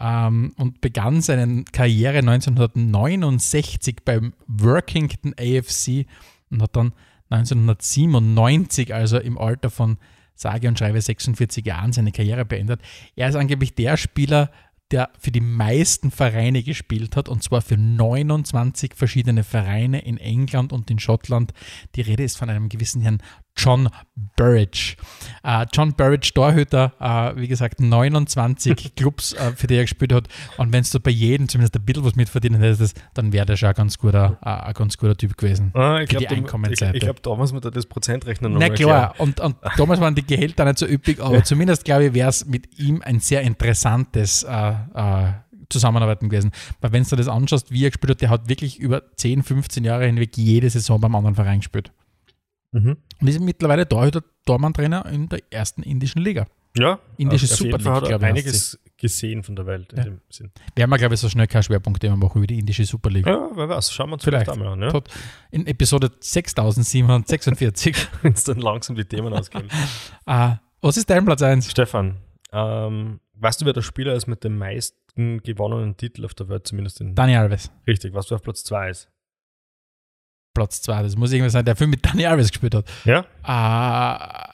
C: ähm, und begann seine Karriere 1969 beim Workington AFC und hat dann 1997, also im Alter von sage und schreibe 46 Jahren, seine Karriere beendet. Er ist angeblich der Spieler, der für die meisten Vereine gespielt hat, und zwar für 29 verschiedene Vereine in England und in Schottland. Die Rede ist von einem gewissen Herrn John Burridge. Äh, John Burridge, Torhüter, äh, wie gesagt, 29 [LAUGHS] Clubs, äh, für die er gespielt hat. Und wenn du bei jedem zumindest ein bisschen was mitverdienen hättest, dann wäre der schon ein ganz guter, ein ganz guter Typ gewesen.
B: Ah, ich
C: für die
B: glaube, ich,
C: Einkommensseite.
B: ich glaub, da muss man da das Prozentrechnen
C: Na klar, und, und damals waren die Gehälter nicht so üppig, aber zumindest glaube ich, wäre es mit ihm ein sehr interessantes Zusammenarbeiten gewesen. Weil wenn du das anschaust, wie er gespielt hat, der hat wirklich über 10, 15 Jahre hinweg jede Saison beim anderen Verein gespielt.
B: Mhm.
C: Und ist mittlerweile Torhüter, Tormann-Trainer in der ersten indischen Liga.
B: Ja,
C: Indische
B: jeden
C: Super League, glaube ich,
B: einiges gesehen von der Welt in
C: Ja.
B: dem Sinn.
C: Werden wir, glaube ich, so schnell kein Schwerpunktthema machen über die indische Super League.
B: Ja, wer weiß, schauen wir uns
C: Vielleicht.
B: einmal an, ja?
C: In Episode 6746.
B: wenn es dann langsam die Themen ausgehen.
C: äh, [LAUGHS] was ist dein Platz 1?
B: Stefan, ähm, weißt du, wer der Spieler ist mit dem meisten gewonnenen Titel auf der Welt, zumindest in
C: Dani Alves.
B: Richtig, was du auf Platz 2 ist?
C: Platz 2. Das muss irgendwas sein, der Film mit Dani Alves gespielt hat.
B: Ja?
C: Äh,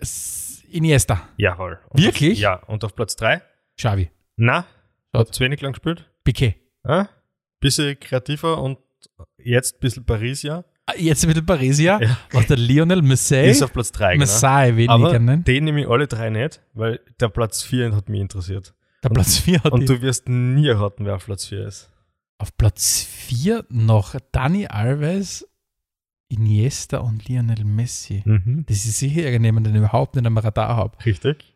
C: S- Iniesta.
B: Jawohl. Und
C: Wirklich?
B: Auf, ja, und auf Platz 3?
C: Xavi.
B: Na, hat zu wenig lang gespielt?
C: Piquet.
B: Ah? Bisschen kreativer und jetzt ein bisschen Paris, ja.
C: Ah, Jetzt ein bisschen Parisia.
B: Ja.
C: Was der Lionel Messi.
B: Ist auf Platz 3, genau.
C: Messiah weniger
B: Aber
C: nennen.
B: den nehme ich alle drei nicht, weil der Platz 4 hat mich interessiert.
C: Der Platz 4 hat
B: Und
C: die,
B: du wirst nie erraten, wer auf Platz 4 ist.
C: Auf Platz 4 noch Dani Alves, Iniesta und Lionel Messi.
B: Mhm.
C: Das ist sicher irgendjemand, den ich überhaupt nicht am Radar habe.
B: Richtig.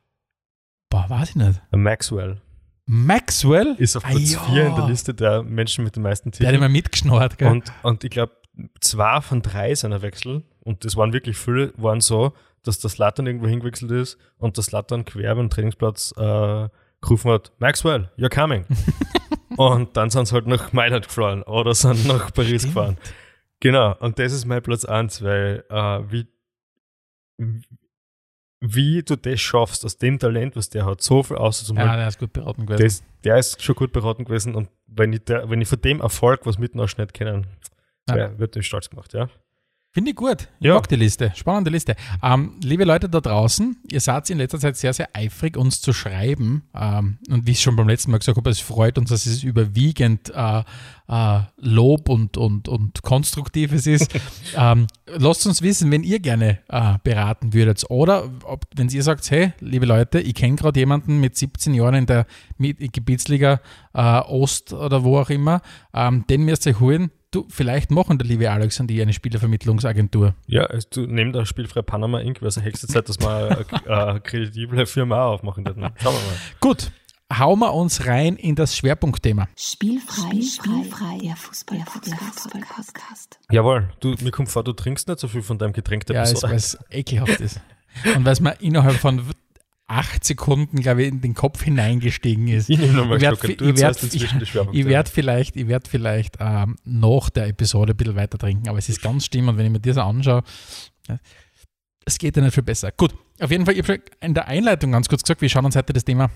C: Boah, weiß ich nicht.
B: Maxwell
C: Maxwell?
B: ist auf
C: Ah,
B: Platz
C: ja.
B: 4 in der Liste der Menschen mit den meisten
C: Der hat
B: Titeln.
C: immer mitgeschnurrt, gell?
B: Und, und ich glaube, zwei von drei seiner Wechsel, und das waren wirklich viele, waren so, dass das Lattern irgendwo hingewechselt ist und das Lattern quer beim Trainingsplatz äh, gerufen hat, Maxwell, you're coming. [LAUGHS] und dann sind sie halt nach Mailand geflogen oder sind nach Paris
C: Stimmt.
B: gefahren. Genau, und das ist mein Platz 1, weil äh, wie, wie du das schaffst, aus dem Talent, was der hat, so viel auszumachen,
C: ja, der ist gut beraten gewesen.
B: das, der ist schon gut beraten gewesen und wenn ich, der, wenn ich von dem Erfolg was mit nicht kennen,
C: Ja.
B: wird mich stolz gemacht, ja.
C: Finde ich gut. Ich
B: Ja.
C: mag die Liste. Spannende Liste. Ähm, liebe Leute da draußen, ihr seid in letzter Zeit sehr, sehr eifrig, uns zu schreiben. Ähm, und wie ich schon beim letzten Mal gesagt habe, es freut uns, dass es überwiegend äh, äh, Lob und, und, und Konstruktives ist. [LAUGHS] ähm, lasst uns wissen, wenn ihr gerne äh, beraten würdet. Oder ob, wenn ihr sagt, hey, liebe Leute, ich kenne gerade jemanden mit 17 Jahren in der Gebietsliga äh, Ost oder wo auch immer, ähm, den müsst ihr holen. Du, vielleicht machen der liebe Alex und ich eine Spielervermittlungsagentur.
B: Ja, also du neben der Spielfrei Panama Inc. wäre es eine höchste Zeit, dass wir eine, [LAUGHS] eine kredible Firma auch aufmachen dürfen. Schauen wir mal.
C: Gut, hauen wir uns rein in das Schwerpunktthema.
A: Spielfrei, spielfrei, der Fußball-Podcast.
B: Jawohl, du, mir kommt vor, du trinkst nicht so viel von deinem Getränk der
C: Ja, weil es ekelhaft ist. Und weil es mir innerhalb von acht Sekunden, glaube ich, in den Kopf hineingestiegen ist.
B: Ich nehme nochmal
C: Ich werd-
B: Schluck. Du
C: ich werd- werde vielleicht, ich werd vielleicht ähm, nach der Episode ein bisschen weiter trinken, aber es ist ganz schlimm und wenn ich mir das anschaue, es geht ja nicht viel besser. Gut, auf jeden Fall, ich habe in der Einleitung ganz kurz gesagt, wir schauen uns heute das Thema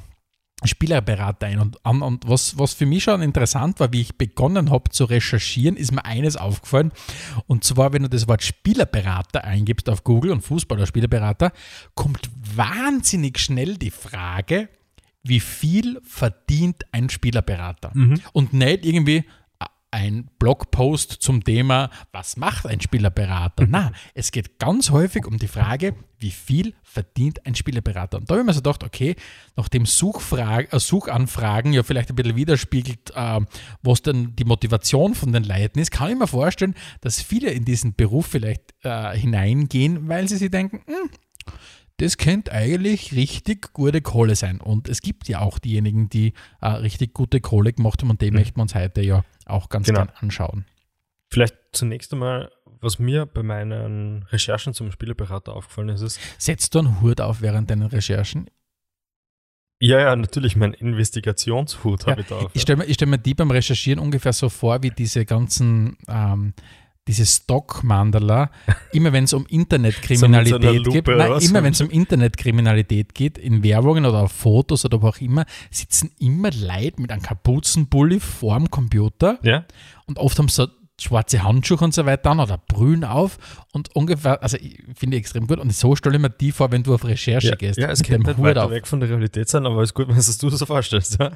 C: Spielerberater ein und an. Und was, was für mich schon interessant war, wie ich begonnen habe zu recherchieren, ist mir eines aufgefallen. Und zwar, wenn du das Wort Spielerberater eingibst auf Google und Fußballer Spielerberater, kommt wahnsinnig schnell die Frage, wie viel verdient ein Spielerberater? Und nicht irgendwie ein Blogpost zum Thema, was macht ein Spielerberater? Na, [LAUGHS] es geht ganz häufig um die Frage, wie viel verdient ein Spielerberater? Und da habe ich mir so gedacht, okay, nachdem Suchfrage, äh, Suchanfragen ja vielleicht ein bisschen widerspiegelt, äh, was denn die Motivation von den Leuten ist, kann ich mir vorstellen, dass viele in diesen Beruf vielleicht äh, hineingehen, weil sie sich denken, hm, das könnte eigentlich richtig gute Kohle sein. Und es gibt ja auch diejenigen, die äh, richtig gute Kohle gemacht haben und die mhm. möchten wir uns heute ja auch ganz genau. gern anschauen.
B: Vielleicht zunächst einmal, was mir bei meinen Recherchen zum Spielerberater aufgefallen ist, ist.
C: Setzt du einen Hut auf während deinen Recherchen?
B: Ja, ja, natürlich, mein Investigationshut ja, habe ich da auf.
C: Ich stelle mir, stell mir die beim Recherchieren ungefähr so vor, wie diese ganzen ähm, diese Stock-Mandala, [LAUGHS] immer wenn es um Internetkriminalität so geht, nein, immer wenn es um Internetkriminalität geht, in Werbungen oder auf Fotos oder wo auch immer, sitzen immer Leute mit einem Kapuzenpulli vorm Computer
B: ja.
C: und oft haben sie schwarze Handschuhe und so weiter an oder Brühen auf und ungefähr, also ich finde ich extrem gut und so stelle ich mir die vor, wenn du auf Recherche
B: ja,
C: gehst.
B: Ja, es könnte nicht weiter auf. weg von der Realität sein, aber es ist gut, [LAUGHS] wenn es du so vorstellst. Ja?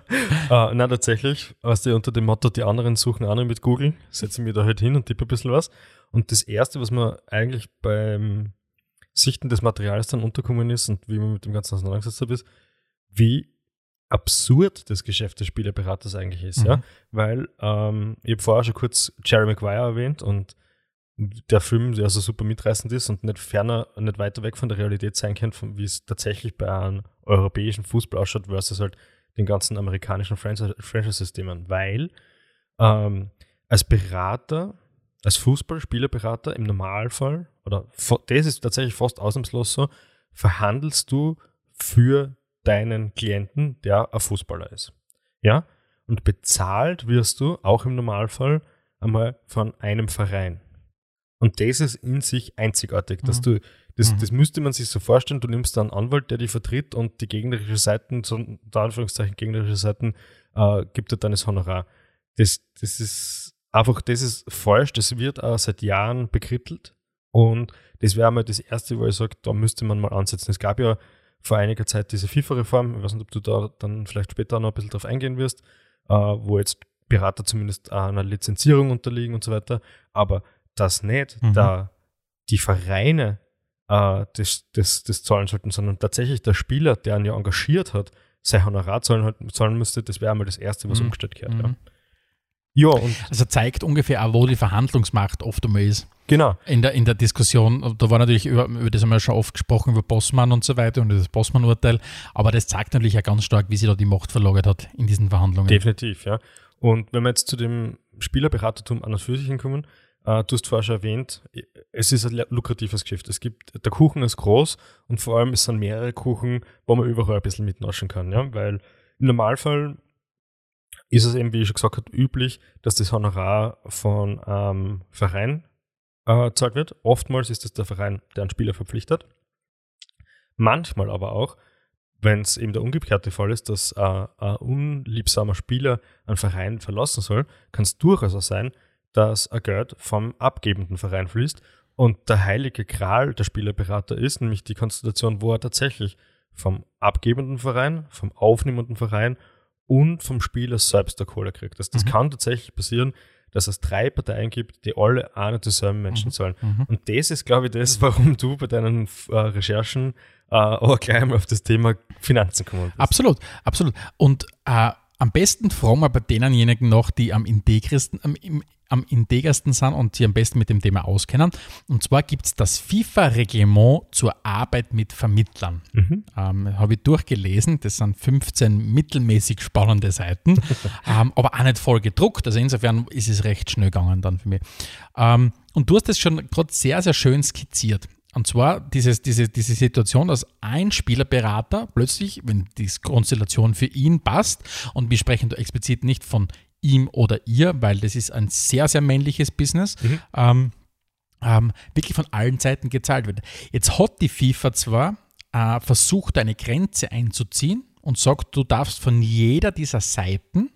B: uh, nein, tatsächlich, was du unter dem Motto, die anderen suchen andere mit Google, setze ich mich da halt hin und tippe ein bisschen was. Und das Erste, was mir eigentlich beim Sichten des Materials dann unterkommen ist und wie man mit dem Ganzen auseinandergesetzt hat, ist, wie absurd das Geschäft des Spielerberaters eigentlich ist, mhm. ja. Weil ähm, ich habe vorher schon kurz Jerry Maguire erwähnt und der Film, der so super mitreißend ist und nicht ferner, nicht weiter weg von der Realität sein kann, wie es tatsächlich bei einem europäischen Fußball ausschaut, versus halt den ganzen amerikanischen Franchise-Systemen. Weil ähm, als Berater, als Fußballspielerberater im Normalfall, oder das ist tatsächlich fast ausnahmslos so, verhandelst du für deinen Klienten, der ein Fußballer ist. Ja? Und bezahlt wirst du auch im Normalfall einmal von einem Verein. Und das ist in sich einzigartig, dass mhm. du, das, mhm. das müsste man sich so vorstellen, du nimmst einen Anwalt, der dich vertritt und die gegnerische Seiten, so unter Anführungszeichen gegnerische Seiten, äh, gibt dir dann das Honorar. Das, das ist einfach, das ist falsch, das wird auch seit Jahren bekrittelt und das wäre mal das Erste, wo ich sage, da müsste man mal ansetzen. Es gab ja vor einiger Zeit diese FIFA-Reform, ich weiß nicht, ob du da dann vielleicht später noch ein bisschen drauf eingehen wirst, äh, wo jetzt Berater zumindest einer Lizenzierung unterliegen und so weiter, aber das nicht, mhm. da die Vereine äh, das, das, das zahlen sollten, sondern tatsächlich der Spieler, der ihn ja engagiert hat, sein Honorar zahlen, zahlen müsste, das wäre einmal das Erste, was mhm. umgestellt gehört. Mhm. Ja.
C: Ja, und also zeigt ungefähr auch, wo die Verhandlungsmacht oft einmal ist.
B: Genau.
C: In der, in der Diskussion, da war natürlich über, über das haben wir schon oft gesprochen, über Bossmann und so weiter und das Bossmann-Urteil, aber das zeigt natürlich auch ganz stark, wie sich da die Macht verlagert hat in diesen Verhandlungen.
B: Definitiv, ja. Und wenn wir jetzt zu dem Spielerberatertum an und für sich hinkommen, äh, du hast vorher schon erwähnt, es ist ein lukratives Geschäft. Es gibt, der Kuchen ist groß und vor allem es sind mehrere Kuchen, wo man überall ein bisschen mitnaschen kann, ja, weil im Normalfall ist es eben, wie ich schon gesagt habe, üblich, dass das Honorar von einem Verein äh, zahlt wird. Oftmals ist es der Verein, der einen Spieler verpflichtet. Manchmal aber auch, wenn es eben der umgekehrte Fall ist, dass äh, ein unliebsamer Spieler einen Verein verlassen soll, kann es durchaus auch sein, dass ein Geld vom abgebenden Verein fließt und der heilige Gral der Spielerberater ist, nämlich die Konstellation, wo er tatsächlich vom abgebenden Verein, vom aufnehmenden Verein und vom Spieler selbst der Kohle kriegt. Das, das mhm. kann tatsächlich passieren, dass es drei Parteien gibt, die alle eine dieselben Menschen mhm. zahlen. Mhm. Und das ist, glaube ich, das, [LAUGHS] warum du bei deinen äh, Recherchen äh, auch gleich mal auf das Thema Finanzen kommen bist.
C: Absolut, absolut. Und äh, am besten fragen wir bei denjenigen noch, die am integristen, am, im, am integersten sind und sich am besten mit dem Thema auskennen. Und zwar gibt es das FIFA-Reglement zur Arbeit mit Vermittlern. Mhm. Ähm, Habe ich durchgelesen. Das sind 15 mittelmäßig spannende Seiten, [LAUGHS] ähm, aber auch nicht voll gedruckt. Also insofern ist es recht schnell gegangen dann für mich. Ähm, und du hast das schon gerade sehr, sehr schön skizziert. Und zwar dieses, diese, diese Situation, dass ein Spielerberater plötzlich, wenn die Konstellation für ihn passt, und wir sprechen da explizit nicht von ihm oder ihr, weil das ist ein sehr, sehr männliches Business, mhm. ähm, ähm, wirklich von allen Seiten gezahlt wird. Jetzt hat die FIFA zwar äh, versucht, eine Grenze einzuziehen und sagt, du darfst von jeder dieser Seiten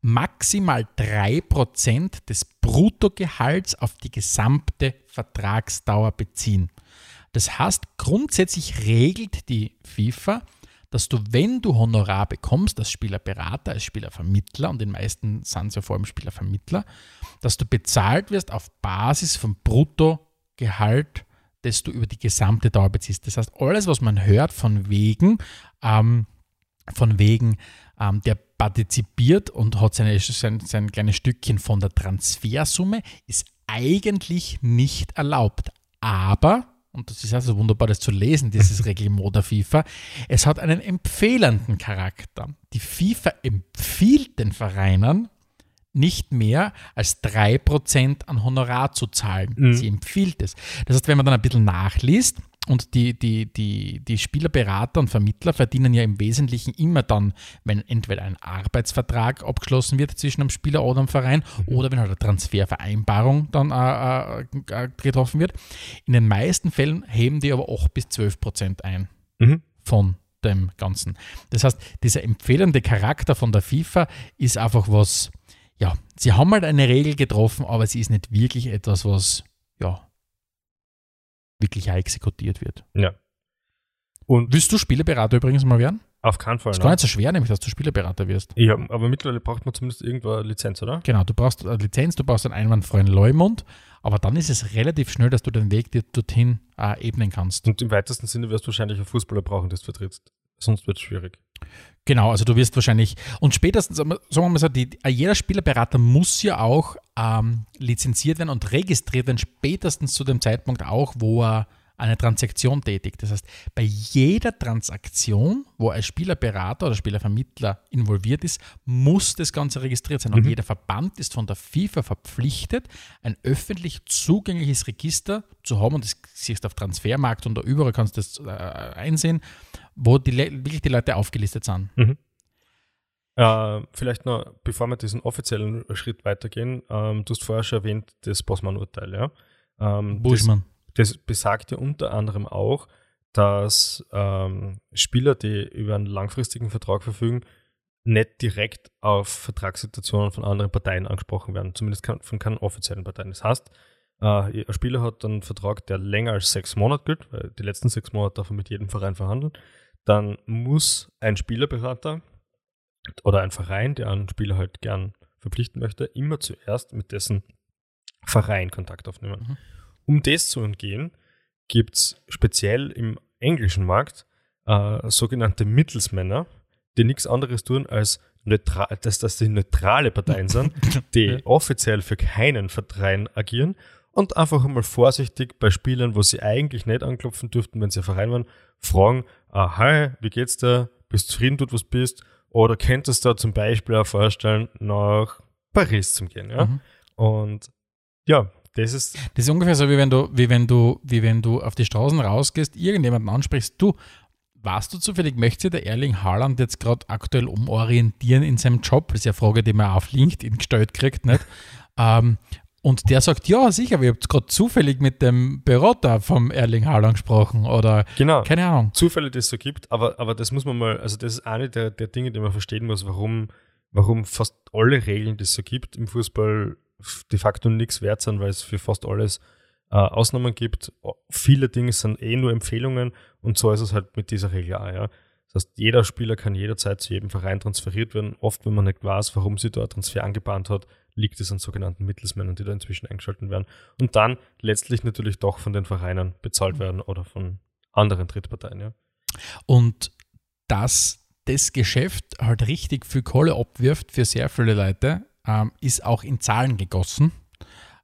C: maximal 3% des Bruttogehalts auf die gesamte Vertragsdauer beziehen. Das heißt, grundsätzlich regelt die FIFA, dass du, wenn du Honorar bekommst, als Spielerberater, als Spielervermittler, und den meisten sind es ja vor allem Spielervermittler, dass du bezahlt wirst auf Basis vom Bruttogehalt, das du über die gesamte Dauer beziehst. Das heißt, alles, was man hört von wegen, ähm, von wegen, ähm, der partizipiert und hat seine, sein, sein kleines Stückchen von der Transfersumme, ist eigentlich nicht erlaubt. Aber, und das ist also wunderbar, das zu lesen, dieses [LAUGHS] Reglement der FIFA, es hat einen empfehlenden Charakter. Die FIFA empfiehlt den Vereinen, nicht mehr als 3% an Honorar zu zahlen.
B: Mhm.
C: Sie empfiehlt es. Das heißt, wenn man dann ein bisschen nachliest, und die, die, die, die Spielerberater und Vermittler verdienen ja im Wesentlichen immer dann, wenn entweder ein Arbeitsvertrag abgeschlossen wird zwischen einem Spieler oder einem Verein
B: Mhm.
C: oder wenn halt eine Transfervereinbarung dann äh, äh, äh, getroffen wird. In den meisten Fällen heben die aber 8 bis 12 Prozent ein
B: Mhm.
C: von dem Ganzen. Das heißt, dieser empfehlende Charakter von der FIFA ist einfach was, ja, sie haben halt eine Regel getroffen, aber sie ist nicht wirklich etwas, was, ja, wirklich auch exekutiert wird.
B: Ja. Und
C: Willst du Spieleberater übrigens mal werden?
B: auf keinen Fall.
C: ist
B: ne?
C: gar nicht so schwer, nämlich, dass du Spieleberater wirst.
B: Ja, aber mittlerweile braucht man zumindest irgendwo eine Lizenz, oder?
C: Genau, du brauchst eine Lizenz, du brauchst einen einwandfreien Leumund, aber dann ist es relativ schnell, dass du den Weg dir dorthin äh, ebnen kannst.
B: Und im weitesten Sinne wirst du wahrscheinlich einen Fußballer brauchen, das du vertrittst. Sonst wird es schwierig.
C: Genau, also du wirst wahrscheinlich, und spätestens, sagen wir mal so, die, jeder Spielerberater muss ja auch ähm, lizenziert werden und registriert werden, spätestens zu dem Zeitpunkt auch, wo er eine Transaktion tätigt. Das heißt, bei jeder Transaktion, wo ein Spielerberater oder Spielervermittler involviert ist, muss das Ganze registriert sein. Und
B: Mhm.
C: jeder Verband ist von der FIFA verpflichtet, ein öffentlich zugängliches Register zu haben. Und das siehst du auf Transfermarkt und da überall kannst du das äh, einsehen, wo die, wirklich die Leute aufgelistet sind.
B: Äh, vielleicht noch, bevor wir diesen offiziellen Schritt weitergehen, ähm, du hast vorher schon erwähnt, das Bossmann-Urteil, ja? Ähm,
C: Buschmann.
B: das besagt ja unter anderem auch, dass ähm, Spieler, die über einen langfristigen Vertrag verfügen, nicht direkt auf Vertragssituationen von anderen Parteien angesprochen werden, zumindest von keinen offiziellen Parteien. Das heißt, äh, ein Spieler hat einen Vertrag, der länger als sechs Monate gilt, weil die letzten sechs Monate darf er mit jedem Verein verhandeln, dann muss ein Spielerberater oder ein Verein, der einen Spieler halt gern verpflichten möchte, immer zuerst mit dessen Verein Kontakt aufnehmen.
C: Mhm.
B: Um das zu umgehen, gibt es speziell im englischen Markt äh, sogenannte Mittelsmänner, die nichts anderes tun als neutral, dass das die neutrale Parteien [LAUGHS] sind, die
C: Ja.
B: offiziell für keinen Verein agieren und einfach einmal vorsichtig bei Spielern, wo sie eigentlich nicht anklopfen dürften, wenn sie ein Verein waren, fragen, ah, hi, wie geht's dir? Bist du zufrieden, dort was bist? Oder könntest du dir zum Beispiel auch vorstellen, nach Paris zu gehen, ja?
C: Mhm.
B: Und ja, das ist
C: Das ist ungefähr so, wie wenn du, wie wenn du, wie wenn du auf die Straßen rausgehst, irgendjemanden ansprichst, du, warst du zufällig, möchte der Erling Haaland jetzt gerade aktuell umorientieren in seinem Job? Das ist ja eine Frage, die man auf LinkedIn gestellt kriegt, nicht? [LAUGHS] ähm, und der sagt, ja, sicher, wir haben gerade zufällig mit dem Berater vom Erling Haaland gesprochen oder
B: genau.
C: keine Ahnung.
B: Zufälle, die es so gibt, aber, aber das muss man mal, also das ist eine der, der Dinge, die man verstehen muss, warum, warum fast alle Regeln, die es so gibt im Fußball, de facto nichts wert sind, weil es für fast alles äh, Ausnahmen gibt. Viele Dinge sind eh nur Empfehlungen und so ist es halt mit dieser Regel auch, ja. Das heißt, jeder Spieler kann jederzeit zu jedem Verein transferiert werden. Oft, wenn man nicht weiß, warum sie da Transfer angebahnt hat, liegt es an sogenannten Mittelsmännern, die da inzwischen eingeschaltet werden. Und dann letztlich natürlich doch von den Vereinen bezahlt werden oder von anderen Drittparteien, ja.
C: Und dass das Geschäft halt richtig viel Kohle abwirft für sehr viele Leute, ähm, ist auch in Zahlen gegossen.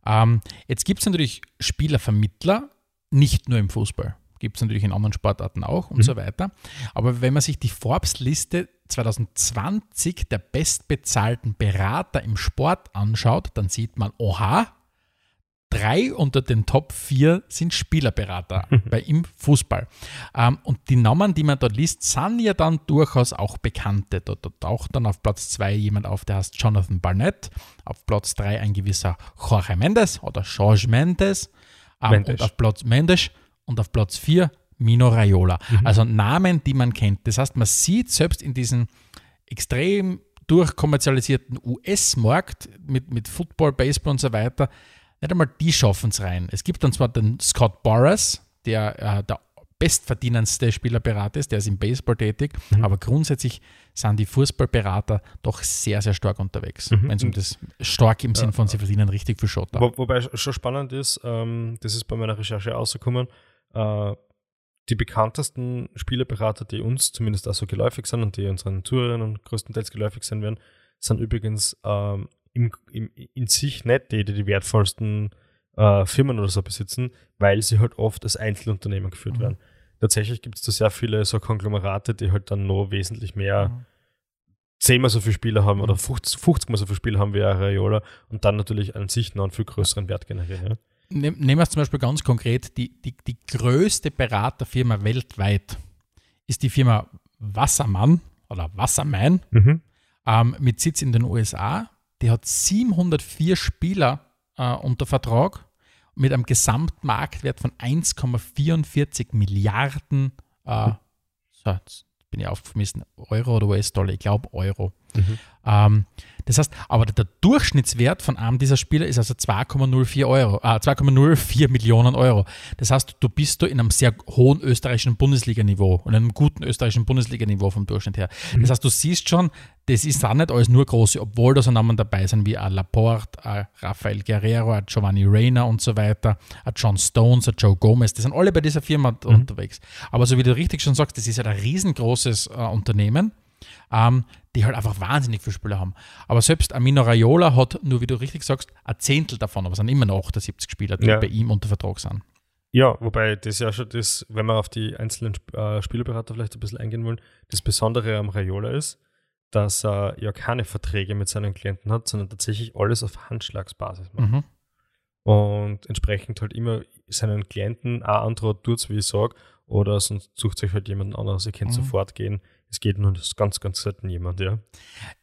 C: Ähm, jetzt gibt es natürlich Spielervermittler, nicht nur im Fußball. Gibt es natürlich in anderen Sportarten auch und
B: Mhm.
C: so weiter. Aber wenn man sich die Forbes-Liste 2020 der bestbezahlten Berater im Sport anschaut, dann sieht man, oha, drei unter den Top 4 sind Spielerberater bei im Fußball. Ähm, und die Namen, die man dort liest, sind ja dann durchaus auch bekannte. Da, da taucht dann auf Platz 2 jemand auf, der heißt Jonathan Barnett, auf Platz 3 ein gewisser Jorge Mendes oder Jorge Mendes, ähm,
B: Mendes.
C: und auf Platz Mendes und auf Platz 4 Mino Raiola. Also Namen, die man kennt. Das heißt, man sieht selbst in diesen extrem durchkommerzialisierten US-Markt mit, mit Football, Baseball und so weiter, nicht einmal die schaffen es rein. Es gibt dann zwar den Scott Boras, der äh, der bestverdienendste Spielerberater ist, der ist im Baseball tätig,
B: Mhm.
C: aber grundsätzlich sind die Fußballberater doch sehr, sehr stark unterwegs.
B: Mhm.
C: Wenn es um das stark im Sinn von, sie verdienen richtig viel Schotter.
B: Wo, wobei schon spannend ist, ähm, das ist bei meiner Recherche rausgekommen, äh, die bekanntesten Spielerberater, die uns zumindest auch so geläufig sind und die unseren Zuhörern größtenteils geläufig sein werden, sind übrigens ähm, im, im, in sich nicht die, die die wertvollsten äh, Firmen oder so besitzen, weil sie halt oft als Einzelunternehmen geführt
C: Mhm.
B: werden. Tatsächlich gibt es da sehr viele so Konglomerate, die halt dann noch wesentlich mehr
C: Mhm.
B: zehnmal so viele Spieler haben oder
C: Mhm.
B: 50, 50 mal so viele Spieler haben wie Raiola und dann natürlich an sich noch einen viel größeren Wert generieren. Ja.
C: Nehmen wir es zum Beispiel ganz konkret, die, die, die größte Beraterfirma weltweit ist die Firma Wassermann oder Wasserman ähm, mit Sitz in den USA. Die hat 704 Spieler äh, unter Vertrag mit einem Gesamtmarktwert von 1,44 Milliarden, äh, so, jetzt bin ich aufgemessen, Euro oder US-Dollar, ich glaube Euro.
B: Mhm.
C: Ähm, das heißt, aber der Durchschnittswert von einem dieser Spieler ist also 2,04 Euro, äh, 2,04 Millionen Euro. Das heißt, du bist du in einem sehr hohen österreichischen Bundesliga-Niveau und einem guten österreichischen Bundesliga-Niveau vom Durchschnitt her. Das heißt, du siehst schon, das ist auch nicht alles nur große, obwohl da so Namen dabei sind wie ein Laporte, ein Rafael Guerrero, ein Giovanni Reyna und so weiter, ein John Stones, ein Joe Gomez, die sind alle bei dieser Firma unterwegs. Aber so wie du richtig schon sagst, das ist ja ein riesengroßes äh, Unternehmen ähm, die halt einfach wahnsinnig viele Spieler haben. Aber selbst Amino Raiola hat, nur wie du richtig sagst, ein Zehntel davon, aber es sind immer noch 78 Spieler, die
B: Ja.
C: bei ihm unter Vertrag sind.
B: Ja, wobei das ja schon das, wenn wir auf die einzelnen äh, Spielerberater vielleicht ein bisschen eingehen wollen, das Besondere am Raiola ist, dass er ja keine Verträge mit seinen Klienten hat, sondern tatsächlich alles auf Handschlagsbasis macht.
C: Mhm.
B: Und entsprechend halt immer seinen Klienten auch antwortet, tut's, wie ich sage, oder sonst sucht sich halt jemand anderes, ihr könnt
C: Mhm.
B: sofort gehen. Es geht nur das ganz, ganz selten jemand, ja.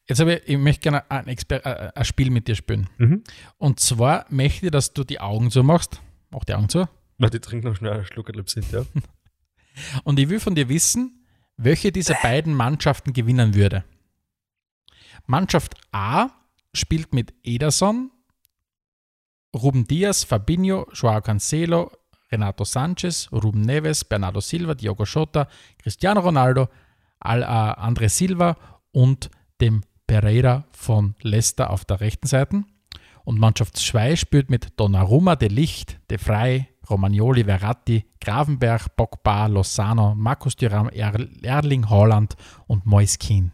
C: Jetzt habe ich, ich möchte gerne ein, Exper äh, ein Spiel mit dir spielen.
B: Mhm.
C: Und zwar möchte ich, dass du die Augen zumachst. Mach die Augen zu.
B: Warte, ich trinke noch schnell einen Schluck sind, ja. [LAUGHS]
C: Und ich will von dir wissen, welche dieser beiden Mannschaften gewinnen würde. Mannschaft A spielt mit Ederson, Ruben Diaz, Fabinho, Joao Cancelo, Renato Sanchez, Ruben Neves, Bernardo Silva, Diogo Jota, Cristiano Ronaldo, Al, äh, André Silva und dem Pereira von Leicester auf der rechten Seite. Und Mannschaft 2 spielt mit Donnarumma, De Licht, De Frey, Romagnoli, Verratti, Gravenberg, Pogba, Lozano, Markus Thuram, er Erling Haaland und Moise Keane.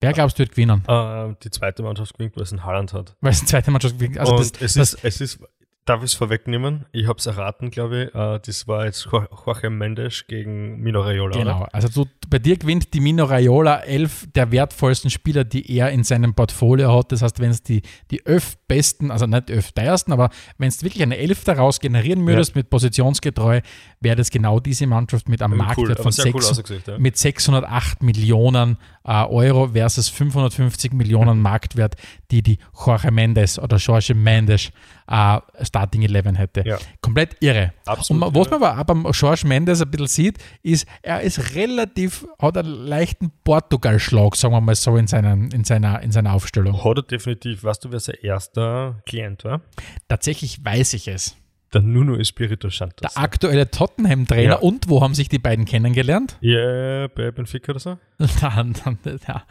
C: Wer glaubst du wird gewinnen?
B: Äh, die zweite Mannschaft gewinnt, weil es einen Haaland hat.
C: Weil es die zweite Mannschaft gewinnt. Also
B: und
C: das,
B: es,
C: das,
B: ist, es ist, darf ich es vorwegnehmen? Ich habe es erraten, glaube ich. Äh, das war jetzt Jo- Joachim Mendes gegen Mino Raiola.
C: Genau,
B: Oder?
C: also du, bei dir gewinnt die Mino Raiola elf der wertvollsten Spieler, die er in seinem Portfolio hat. Das heißt, wenn es die, die elf besten, also nicht elf teuersten, aber wenn es wirklich eine elf daraus generieren würdest mit positionsgetreu, wäre das genau diese Mannschaft mit einem Marktwert
B: aber
C: von
B: sehr cool
C: sechs,
B: ausgesagt, ja.
C: mit 608 Millionen äh, Euro versus 550 Millionen [LAUGHS] Marktwert, die die Jorge Mendes oder Jorge Mendes äh, Starting 11 hätte.
B: Ja.
C: Komplett irre.
B: Absolut
C: Und was man aber auch beim Jorge Mendes ein bisschen sieht, ist, er ist relativ, hat einen leichten Portugal-Schlag, sagen wir mal so, in, seinen, in, seiner, in seiner Aufstellung.
B: Hat er definitiv, weißt du, wer sein erster Klient war?
C: Tatsächlich weiß ich es.
B: Der Nuno Espirito Santos.
C: Der aktuelle Tottenham-Trainer
B: Ja.
C: und wo haben sich die beiden kennengelernt?
B: Ja, bei Benfica oder so?
C: Dann, dann, ja.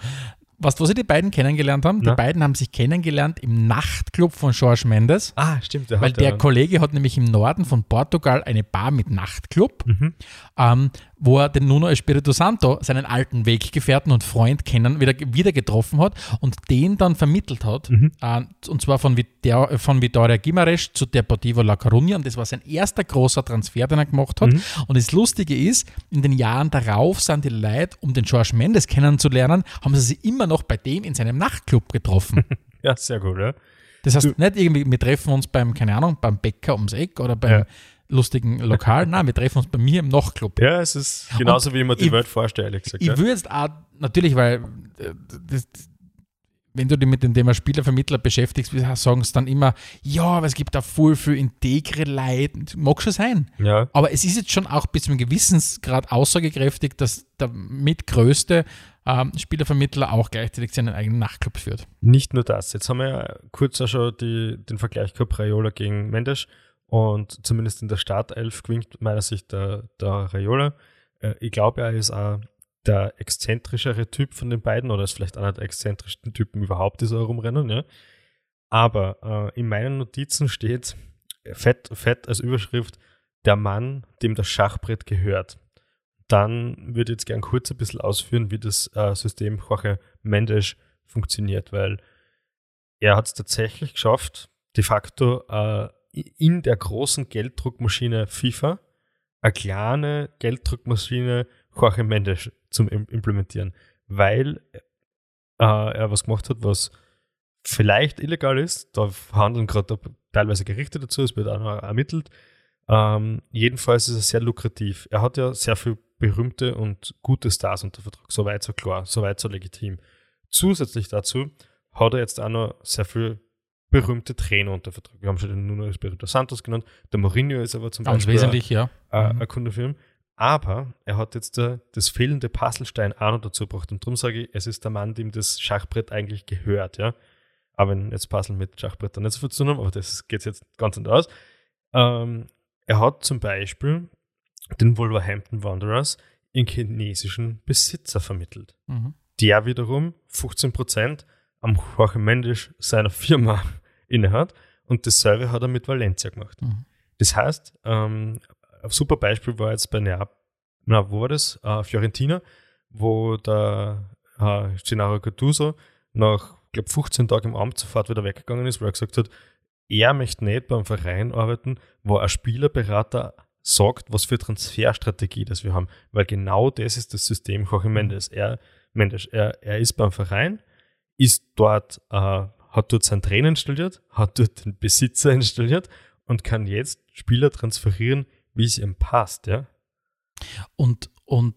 C: Was, wo sie die beiden kennengelernt haben?
B: Na?
C: Die beiden haben sich kennengelernt im Nachtclub von Jorge Mendes.
B: Ah, stimmt. Der
C: Weil der
B: ja-
C: Kollege hat nämlich im Norden von Portugal eine Bar mit Nachtclub,
B: Mhm.
C: ähm, wo er den Nuno Espirito Santo, seinen alten Weggefährten und Freund kennen, wieder, wieder getroffen hat und den dann vermittelt hat.
B: Mhm.
C: Äh, und zwar von, Viter, von Vitoria Guimarães zu Deportivo La Coruña. Und das war sein erster großer Transfer, den er gemacht
B: Mhm.
C: hat. Und das Lustige ist, in den Jahren darauf sind die Leute, um den George Mendes kennenzulernen, haben sie sich immer noch bei dem in seinem Nachtclub getroffen. [LAUGHS]
B: Ja, sehr gut, ja.
C: Das heißt, nicht irgendwie, wir treffen uns beim, keine Ahnung, beim Bäcker ums Eck oder beim
B: Ja.
C: Lustigen Lokal. Nein, wir treffen uns bei mir im Nachtclub.
B: Ja, es ist genauso, wie ich mir die
C: ich-
B: Welt vorstelle, ehrlich gesagt.
C: Ich
B: ja.
C: würde jetzt auch, natürlich, weil äh, das, wenn du dich mit dem Thema Spielervermittler beschäftigst, sagen es dann immer, ja, aber es gibt da voll viel integre Leute. Mag schon sein.
B: ja.
C: Aber es ist jetzt schon auch bis zu einem Gewissensgrad aussagekräftig, dass der mitgrößte ähm, Spielervermittler auch gleichzeitig seinen eigenen Nachtclub führt.
B: Nicht nur das. Jetzt haben wir ja kurz auch schon die, den Vergleich gehabt, Raiola gegen Mendes. Und zumindest in der Startelf gewinnt meiner Sicht der, der Raiola. Äh, ich glaube, er ist auch der exzentrischere Typ von den beiden oder ist vielleicht einer der exzentrischsten Typen überhaupt, die so herumrennen. Ja? Aber äh, in meinen Notizen steht fett, fett als Überschrift der Mann, dem das Schachbrett gehört. Dann würde ich jetzt gern kurz ein bisschen ausführen, wie das äh, System Jorge Mendes funktioniert, weil er hat es tatsächlich geschafft, de facto äh, in der großen Gelddruckmaschine FIFA eine kleine Gelddruckmaschine Jorge Mendes zum implementieren, weil äh, er was gemacht hat, was vielleicht illegal ist. Da handeln gerade teilweise Gerichte dazu, es wird auch noch ermittelt. Ähm, jedenfalls ist es sehr lukrativ. Er hat ja sehr viele berühmte und gute Stars unter Vertrag. Soweit so klar, soweit so legitim. Zusätzlich dazu hat er jetzt auch noch sehr viele berühmte Trainer unter Vertrag. Wir haben schon den Nuno Espirito Santos genannt. Der Mourinho ist aber zum
C: Ganz
B: Beispiel
C: wesentlich, ja.
B: Äh, mhm. ein Kunde für ihn. Aber er hat jetzt äh, das fehlende Puzzlestein auch noch dazu gebracht. Und darum sage ich, es ist der Mann, dem das Schachbrett eigentlich gehört. Ja? Aber wenn jetzt Puzzle mit Schachbrettern nicht so viel zu tun haben, aber das geht jetzt ganz anders aus. Ähm, er hat zum Beispiel den Wolverhampton Wanderers in chinesischen Besitzer vermittelt. Mhm. Der wiederum 15% am Jorge Mendes seiner Firma innehat und dasselbe hat er mit Valencia gemacht. Mhm. Das heißt, ähm, ein super Beispiel war jetzt bei Neapel, na, wo war das? Äh, Fiorentina, wo der äh, Gennaro Gattuso nach, glaube 15 Tagen im Amt sofort wieder weggegangen ist, weil er gesagt hat, er möchte nicht beim Verein arbeiten, wo ein Spielerberater sagt, was für Transferstrategie das wir haben. Weil genau das ist das System Jorge Mendes. Er, Mendes, er, er ist beim Verein, ist dort, äh, hat dort seinen Trainer installiert, hat dort den Besitzer installiert und kann jetzt Spieler transferieren, wie es ihm passt, ja.
C: Und, und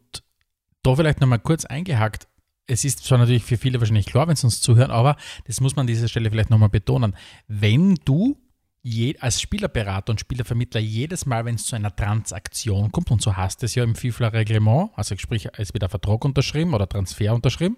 C: da vielleicht nochmal kurz eingehakt. Es ist zwar natürlich für viele wahrscheinlich klar, wenn sie uns zuhören, aber das muss man an dieser Stelle vielleicht nochmal betonen. Wenn du je, als Spielerberater und Spielervermittler jedes Mal, wenn es zu einer Transaktion kommt, und so heißt es ja im FIFA-Reglement, also sprich, es wird ein Vertrag unterschrieben oder Transfer unterschrieben,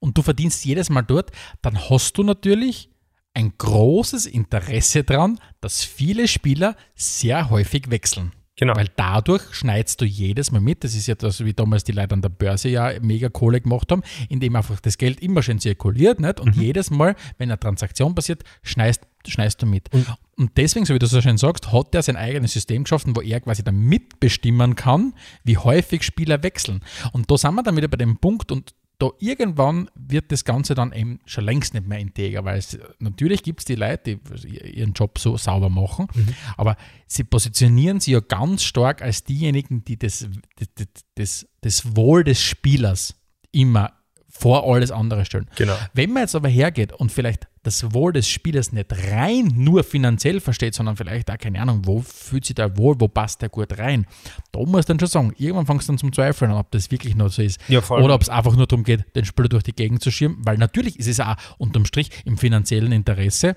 C: und du verdienst jedes Mal dort, dann hast du natürlich ein großes Interesse daran, dass viele Spieler sehr häufig wechseln. Genau. Weil dadurch schneidest du jedes Mal mit. Das ist ja das, wie damals die Leute an der Börse ja mega Kohle gemacht haben, indem einfach das Geld immer schön zirkuliert. Nicht? Und mhm. jedes Mal, wenn eine Transaktion passiert, schneidest, schneidest du mit. Mhm. Und deswegen, so wie du so schön sagst, hat er sein eigenes System geschaffen, wo er quasi dann mitbestimmen kann, wie häufig Spieler wechseln. Und da sind wir dann wieder bei dem Punkt, und da irgendwann wird das Ganze dann eben schon längst nicht mehr integer, weil es, natürlich gibt es die Leute, die ihren Job so sauber machen, mhm. aber sie positionieren sich ja ganz stark als diejenigen, die das, das, das, das Wohl des Spielers immer vor alles andere stellen.
B: Genau.
C: Wenn man jetzt aber hergeht und vielleicht das Wohl des Spielers nicht rein nur finanziell versteht, sondern vielleicht auch, keine Ahnung, wo fühlt sich der wohl, wo passt der gut rein, da muss dann schon sagen, irgendwann fängst du dann zum Zweifeln an, ob das wirklich noch so ist. Ja, Oder ob es einfach nur darum geht, den Spieler durch die Gegend zu schirmen, weil natürlich ist es auch unterm Strich im finanziellen Interesse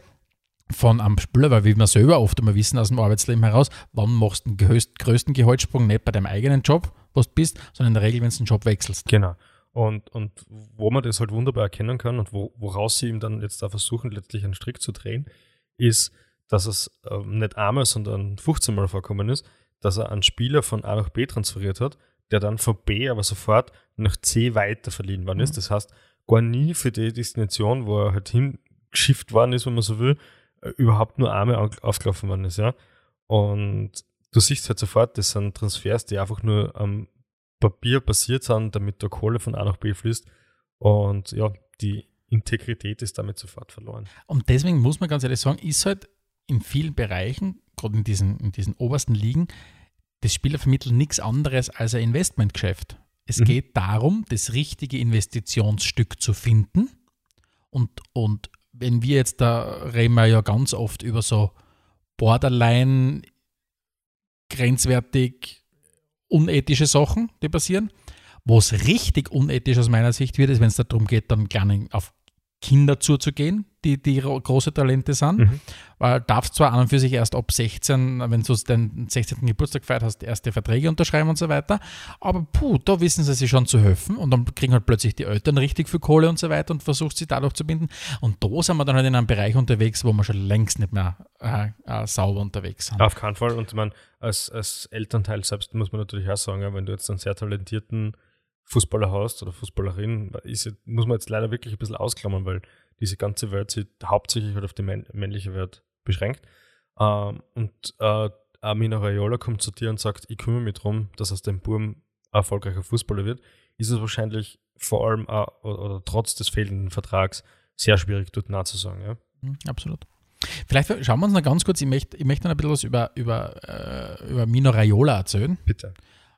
C: von einem Spieler, weil wie wir selber oft immer wissen aus dem Arbeitsleben heraus, wann machst du den größten Gehaltssprung nicht bei deinem eigenen Job, was du bist, sondern in der Regel, wenn du den Job wechselst.
B: Genau. Und, und wo man das halt wunderbar erkennen kann und wo, woraus sie ihm dann jetzt da versuchen, letztlich einen Strick zu drehen, ist, dass es äh, nicht einmal, sondern 15 Mal vorkommen ist, dass er einen Spieler von A nach B transferiert hat, der dann von B aber sofort nach C weiter verliehen worden ist. Mhm. Das heißt, gar nie für die Destination, wo er halt hingeschifft worden ist, wenn man so will, äh, überhaupt nur einmal aufgelaufen worden ist, ja. Und du siehst halt sofort, das sind Transfers, die einfach nur am Papier basiert sind, damit der Kohle von A nach B fließt. Und ja, die Integrität ist damit sofort verloren.
C: Und deswegen muss man ganz ehrlich sagen, ist halt in vielen Bereichen, gerade in diesen, in diesen obersten Ligen, das Spielervermitteln nichts anderes als ein Investmentgeschäft. Es mhm. geht darum, das richtige Investitionsstück zu finden. Und, und wenn wir jetzt, da reden wir ja ganz oft über so Borderline, grenzwertig, unethische Sachen, die passieren. Was richtig unethisch aus meiner Sicht wird, ist, wenn es darum geht, dann kleine, auf Kinder zuzugehen, die, die große Talente sind.
B: Mhm.
C: Äh, darfst zwar an und für sich erst ab 16, wenn du deinen 16. Geburtstag gefeiert hast, erste Verträge unterschreiben und so weiter. Aber puh, da wissen sie sich schon zu helfen und dann kriegen halt plötzlich die Eltern richtig viel Kohle und so weiter und versucht sie dadurch zu binden. Und da sind wir dann halt in einem Bereich unterwegs, wo wir schon längst nicht mehr äh, äh, sauber unterwegs sind.
B: Auf keinen Fall. Und man, als, als Elternteil selbst muss man natürlich auch sagen, ja, wenn du jetzt einen sehr talentierten Fußballer hast oder Fußballerin, ist, muss man jetzt leider wirklich ein bisschen ausklammern, weil diese ganze Welt sich hauptsächlich halt auf die männliche Welt beschränkt. Ähm, und äh, Amina Raiola kommt zu dir und sagt, ich kümmere mich darum, dass aus dem Burm erfolgreicher Fußballer wird, ist es wahrscheinlich vor allem äh, oder, oder, trotz des fehlenden Vertrags sehr schwierig, dort nachzusagen. Ja?
C: Mhm, absolut. Vielleicht schauen wir uns noch ganz kurz, ich möchte, ich möchte noch ein bisschen was über, über, äh, über Mino Raiola erzählen.
B: Bitte.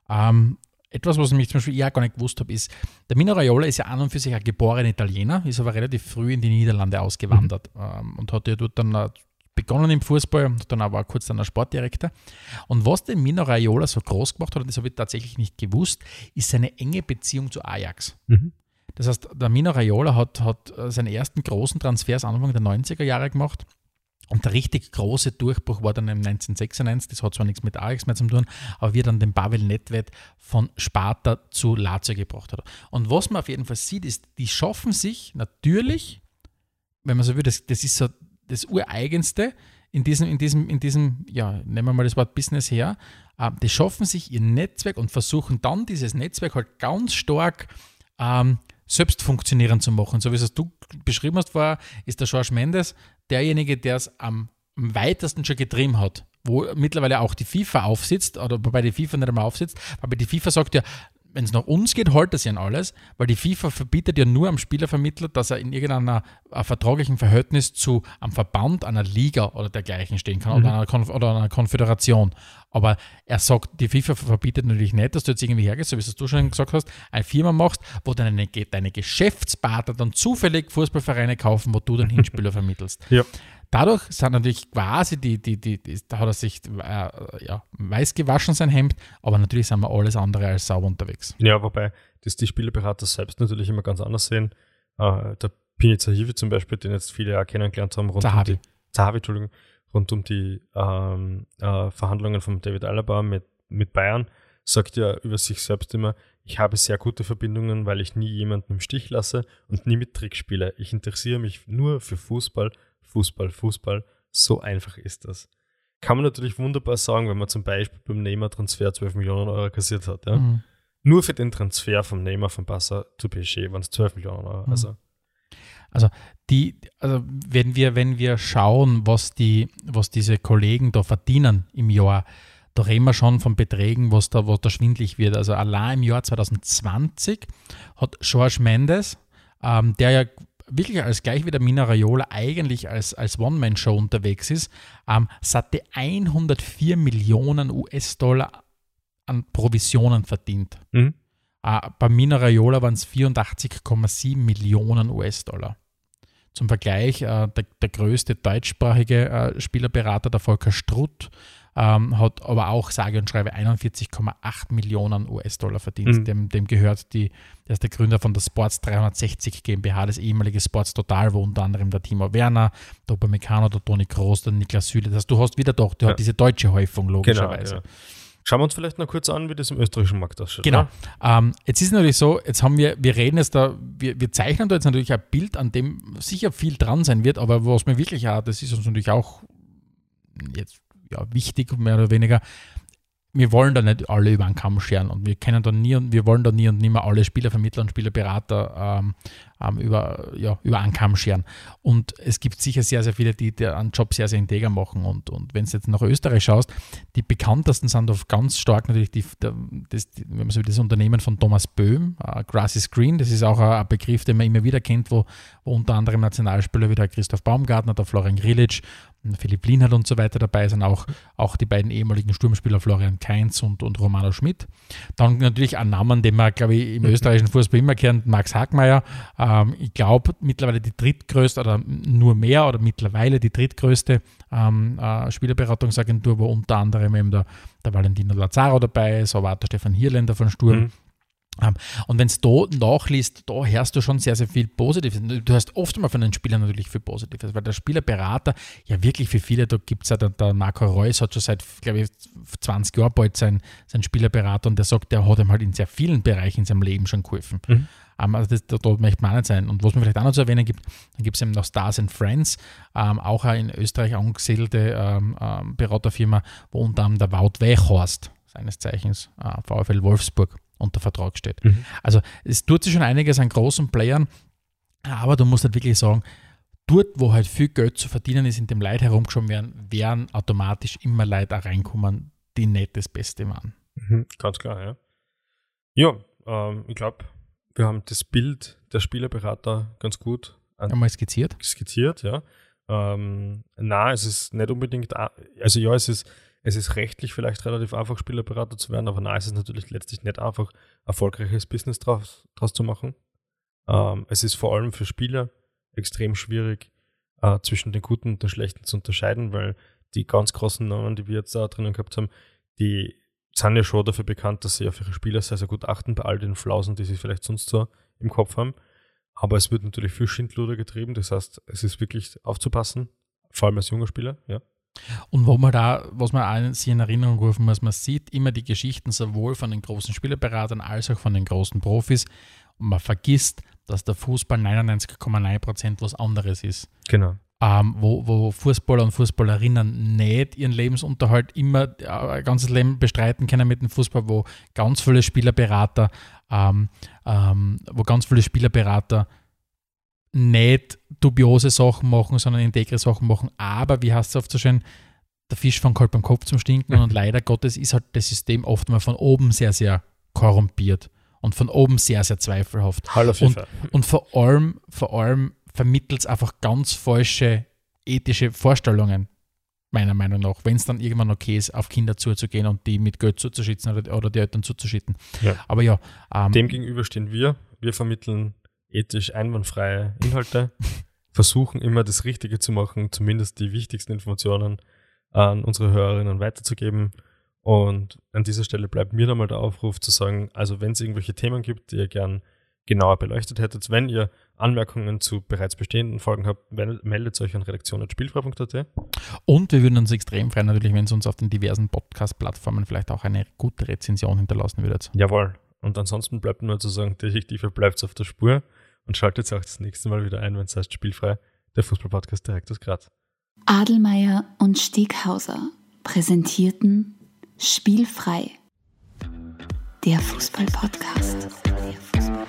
C: Ähm, etwas, was ich mich zum Beispiel ja gar nicht gewusst habe, ist, der Mino Raiola ist ja an und für sich ein geborener Italiener, ist aber relativ früh in die Niederlande ausgewandert mhm. ähm, und hat ja dort dann begonnen im Fußball und dann aber kurz dann als Sportdirektor. Und was den Mino Raiola so groß gemacht hat, und das habe ich tatsächlich nicht gewusst, ist seine enge Beziehung zu Ajax. Mhm. Das heißt, der Mino Raiola hat, hat äh, seine ersten großen Transfers Anfang der 90er Jahre gemacht und der richtig große Durchbruch war dann im 1996, das hat zwar nichts mit Ajax mehr zu tun, aber wie er dann den Pavel Nedved von Sparta zu Lazio gebracht hat. Und was man auf jeden Fall sieht, ist, die schaffen sich natürlich, wenn man so will, das, das ist so das Ureigenste in diesem, in diesem, in diesem, ja, nehmen wir mal das Wort Business her, äh, die schaffen sich ihr Netzwerk und versuchen dann dieses Netzwerk halt ganz stark ähm, selbst funktionieren zu machen. So wie es du beschrieben hast, war, ist der George Mendes derjenige, der es am, weitesten schon getrieben hat wo mittlerweile auch die FIFA aufsitzt, oder wobei die FIFA nicht einmal aufsitzt, aber die FIFA sagt ja, wenn es nach uns geht, holt sich an alles, weil die FIFA verbietet ja nur am Spielervermittler, dass er in irgendeiner äh, vertraglichen Verhältnis zu einem Verband, einer Liga oder dergleichen stehen kann mhm. oder, einer Konf oder einer Konföderation. Aber er sagt, die FIFA verbietet natürlich nicht, dass du jetzt irgendwie hergehst, so wie es du schon gesagt hast, eine Firma machst, wo deine, deine Geschäftspartner dann zufällig Fußballvereine kaufen, wo du dann [LAUGHS] Hinspieler vermittelst.
B: Ja.
C: Dadurch sind natürlich quasi die, die, die, die da hat er sich äh, ja, weiß gewaschen, sein Hemd, aber natürlich sind wir alles andere als sauber unterwegs.
B: Ja, wobei das die Spielerberater selbst natürlich immer ganz anders sehen. Äh, der Pini Zahivi zum Beispiel, den jetzt viele auch kennengelernt haben, rund
C: Zahavi.
B: um die, Zahavi, Entschuldigung, rund um die ähm, äh, Verhandlungen von David Alaba mit, mit Bayern, sagt ja über sich selbst immer, ich habe sehr gute Verbindungen, weil ich nie jemanden im Stich lasse und nie mit Trick spiele. Ich interessiere mich nur für Fußball Fußball, Fußball. So einfach ist das. Kann man natürlich wunderbar sagen, wenn man zum Beispiel beim Neymar-Transfer 12 Millionen Euro kassiert hat. Ja? Mhm. Nur für den Transfer vom Neymar von Barca zu PSG waren es 12 Millionen Euro. Mhm. Also,
C: also, die, also wenn wir, wenn wir schauen, was, die, was diese Kollegen da verdienen im Jahr, da reden wir schon von Beträgen, was da, was da schwindlig wird. Also allein im Jahr 2020 hat George Mendes, ähm, der ja wirklich als gleich wie der Mina Raiola eigentlich als, als One-Man-Show unterwegs ist, ähm, satte 104 Millionen US-Dollar an Provisionen verdient. Mhm. Äh, bei Mina Raiola waren es 84,7 Millionen US-Dollar. Zum Vergleich, äh, der, der, größte deutschsprachige äh, Spielerberater, der Volker Strutt, ähm, hat aber auch sage und schreibe 41,8 Millionen US-Dollar verdient. Mhm. Dem, dem, gehört die, der ist der Gründer von der Sports 360 GmbH, das ehemalige Sports Total, wo unter anderem der Timo Werner, der Upamecano, der Toni Kroos, der Niklas Süle, das du hast wieder doch, du ja. hast diese deutsche Häufung logischerweise.
B: Genau, ja. Schauen wir uns vielleicht noch kurz an, wie das im österreichischen Markt ausschaut.
C: Genau. Ähm, jetzt ist natürlich so, jetzt haben wir, wir reden jetzt da, wir, wir zeichnen da jetzt natürlich ein Bild, an dem sicher viel dran sein wird, aber was mir wirklich auch, das ist uns natürlich auch jetzt ja, wichtig, mehr oder weniger. Wir wollen da nicht alle über einen Kamm scheren und wir kennen da nie und wir wollen da nie und nimmer alle Spielervermittler und Spielerberater ähm, ähm, über, ja, über einen Kamm scheren. Und es gibt sicher sehr, sehr viele, die, einen Job sehr, sehr integer machen. Und, und wenn du jetzt nach Österreich schaust, die bekanntesten sind auf ganz stark natürlich die, das, die, wenn man so das Unternehmen von Thomas Böhm, uh, Grass is Green. Das ist auch ein, Begriff, den man immer wieder kennt, wo, wo unter anderem Nationalspieler wie der Christoph Baumgartner, der Florian Grilic, Philipp Lienhardt und so weiter dabei sind, auch, auch die beiden ehemaligen Sturmspieler Florian Kainz und, und Romano Schmidt. Dann natürlich ein Name, den man, glaube ich, im österreichischen Fußball immer kennt, Max Hagmeier. Ähm, ich glaube, mittlerweile die drittgrößte oder nur mehr oder mittlerweile die drittgrößte ähm, äh, Spielerberatungsagentur, wo unter anderem eben der, der Valentino Lazaro dabei ist, aber auch der Stefan Hierländer von Sturm. Mhm. Und wenn es da nachliest, da hörst du schon sehr, sehr viel Positives. Du hörst oft mal von den Spielern natürlich viel Positives, weil der Spielerberater ja wirklich für viele, da gibt es ja, der, der, Marco Reus hat schon seit, glaube ich, 20 Jahren bald sein, sein Spielerberater und der sagt, der hat ihm halt in sehr vielen Bereichen in seinem Leben schon geholfen. Mhm. Um, ähm, also das, da, da möchte man auch nicht sein. Und was mir vielleicht auch noch zu erwähnen gibt, dann gibt es eben noch Stars and Friends, ähm, auch eine in Österreich angesiedelte ähm, ähm, Beraterfirma, wo unter anderem der Wout Weichhorst, seines Zeichens, äh, VfL Wolfsburg, unter Vertrag steht. Mhm. Also es tut sich schon einiges an großen Playern, aber du musst halt wirklich sagen, dort, wo halt viel Geld zu verdienen ist, in dem Leid herumgeschoben werden, werden automatisch immer Leute auch reinkommen, die nicht das Beste waren.
B: Mhm, ganz klar, ja. Ja, ähm, ich glaube, wir haben das Bild der Spielerberater ganz gut
C: einmal skizziert.
B: Skizziert, ja. Ähm, na, es ist nicht unbedingt, also ja, es ist es ist rechtlich vielleicht relativ einfach, Spielerberater zu werden, aber nein, es ist natürlich letztlich nicht einfach, erfolgreiches Business draus, draus zu machen. Ähm, es ist vor allem für Spieler extrem schwierig, äh, zwischen den Guten und den Schlechten zu unterscheiden, weil die ganz großen Namen, die wir jetzt da drinnen gehabt haben, die sind ja schon dafür bekannt, dass sie auf ihre Spieler sehr, sehr gut achten, bei all den Flausen, die sie vielleicht sonst so im Kopf haben. Aber es wird natürlich viel Schindluder getrieben, das heißt, es ist wirklich aufzupassen, vor allem als junger Spieler, ja.
C: Und wo man da, was man auch sich in Erinnerung rufen muss, man sieht immer die Geschichten sowohl von den großen Spielerberatern als auch von den großen Profis und man vergisst, dass der Fußball 99,9% was anderes ist.
B: Genau.
C: Ähm, wo, wo Fußballer und Fußballerinnen nicht ihren Lebensunterhalt immer äh, ein ganzes Leben bestreiten können mit dem Fußball, wo ganz viele Spielerberater, ähm, ähm, wo ganz viele Spielerberater nicht dubiose Sachen machen, sondern integre Sachen machen. Aber, wie heißt es oft so schön, der Fisch fängt halt beim Kopf zum Stinken und [LAUGHS] leider Gottes ist halt das System oft mal von oben sehr, sehr korrumpiert und von oben sehr, sehr zweifelhaft.
B: Hallo
C: und, und vor allem, vor allem vermittelt es einfach ganz falsche ethische Vorstellungen, meiner Meinung nach, wenn es dann irgendwann okay ist, auf Kinder zuzugehen und die mit Geld zuzuschützen oder, oder die Eltern zuzuschütten.
B: Ja.
C: Aber ja.
B: Ähm, Dem gegenüber stehen wir. Wir vermitteln ethisch einwandfreie Inhalte, [LAUGHS] versuchen immer das Richtige zu machen, zumindest die wichtigsten Informationen an unsere Hörerinnen weiterzugeben. Und an dieser Stelle bleibt mir nochmal der Aufruf zu sagen, also wenn es irgendwelche Themen gibt, die ihr gern genauer beleuchtet hättet, wenn ihr Anmerkungen zu bereits bestehenden Folgen habt, meldet euch an redaktion.spielfrei.at.
C: Und wir würden uns extrem freuen, natürlich, wenn es uns auf den diversen Podcast-Plattformen vielleicht auch eine gute Rezension hinterlassen würdet.
B: Jawohl. Und ansonsten bleibt nur zu sagen, Detektive bleibt auf der Spur und schaltet auch das nächste Mal wieder ein, wenn es heißt Spielfrei, der Fußballpodcast direkt aus Graz.
A: Adelmeier und Steghauser präsentierten Spielfrei, der Fußballpodcast. Der Fußball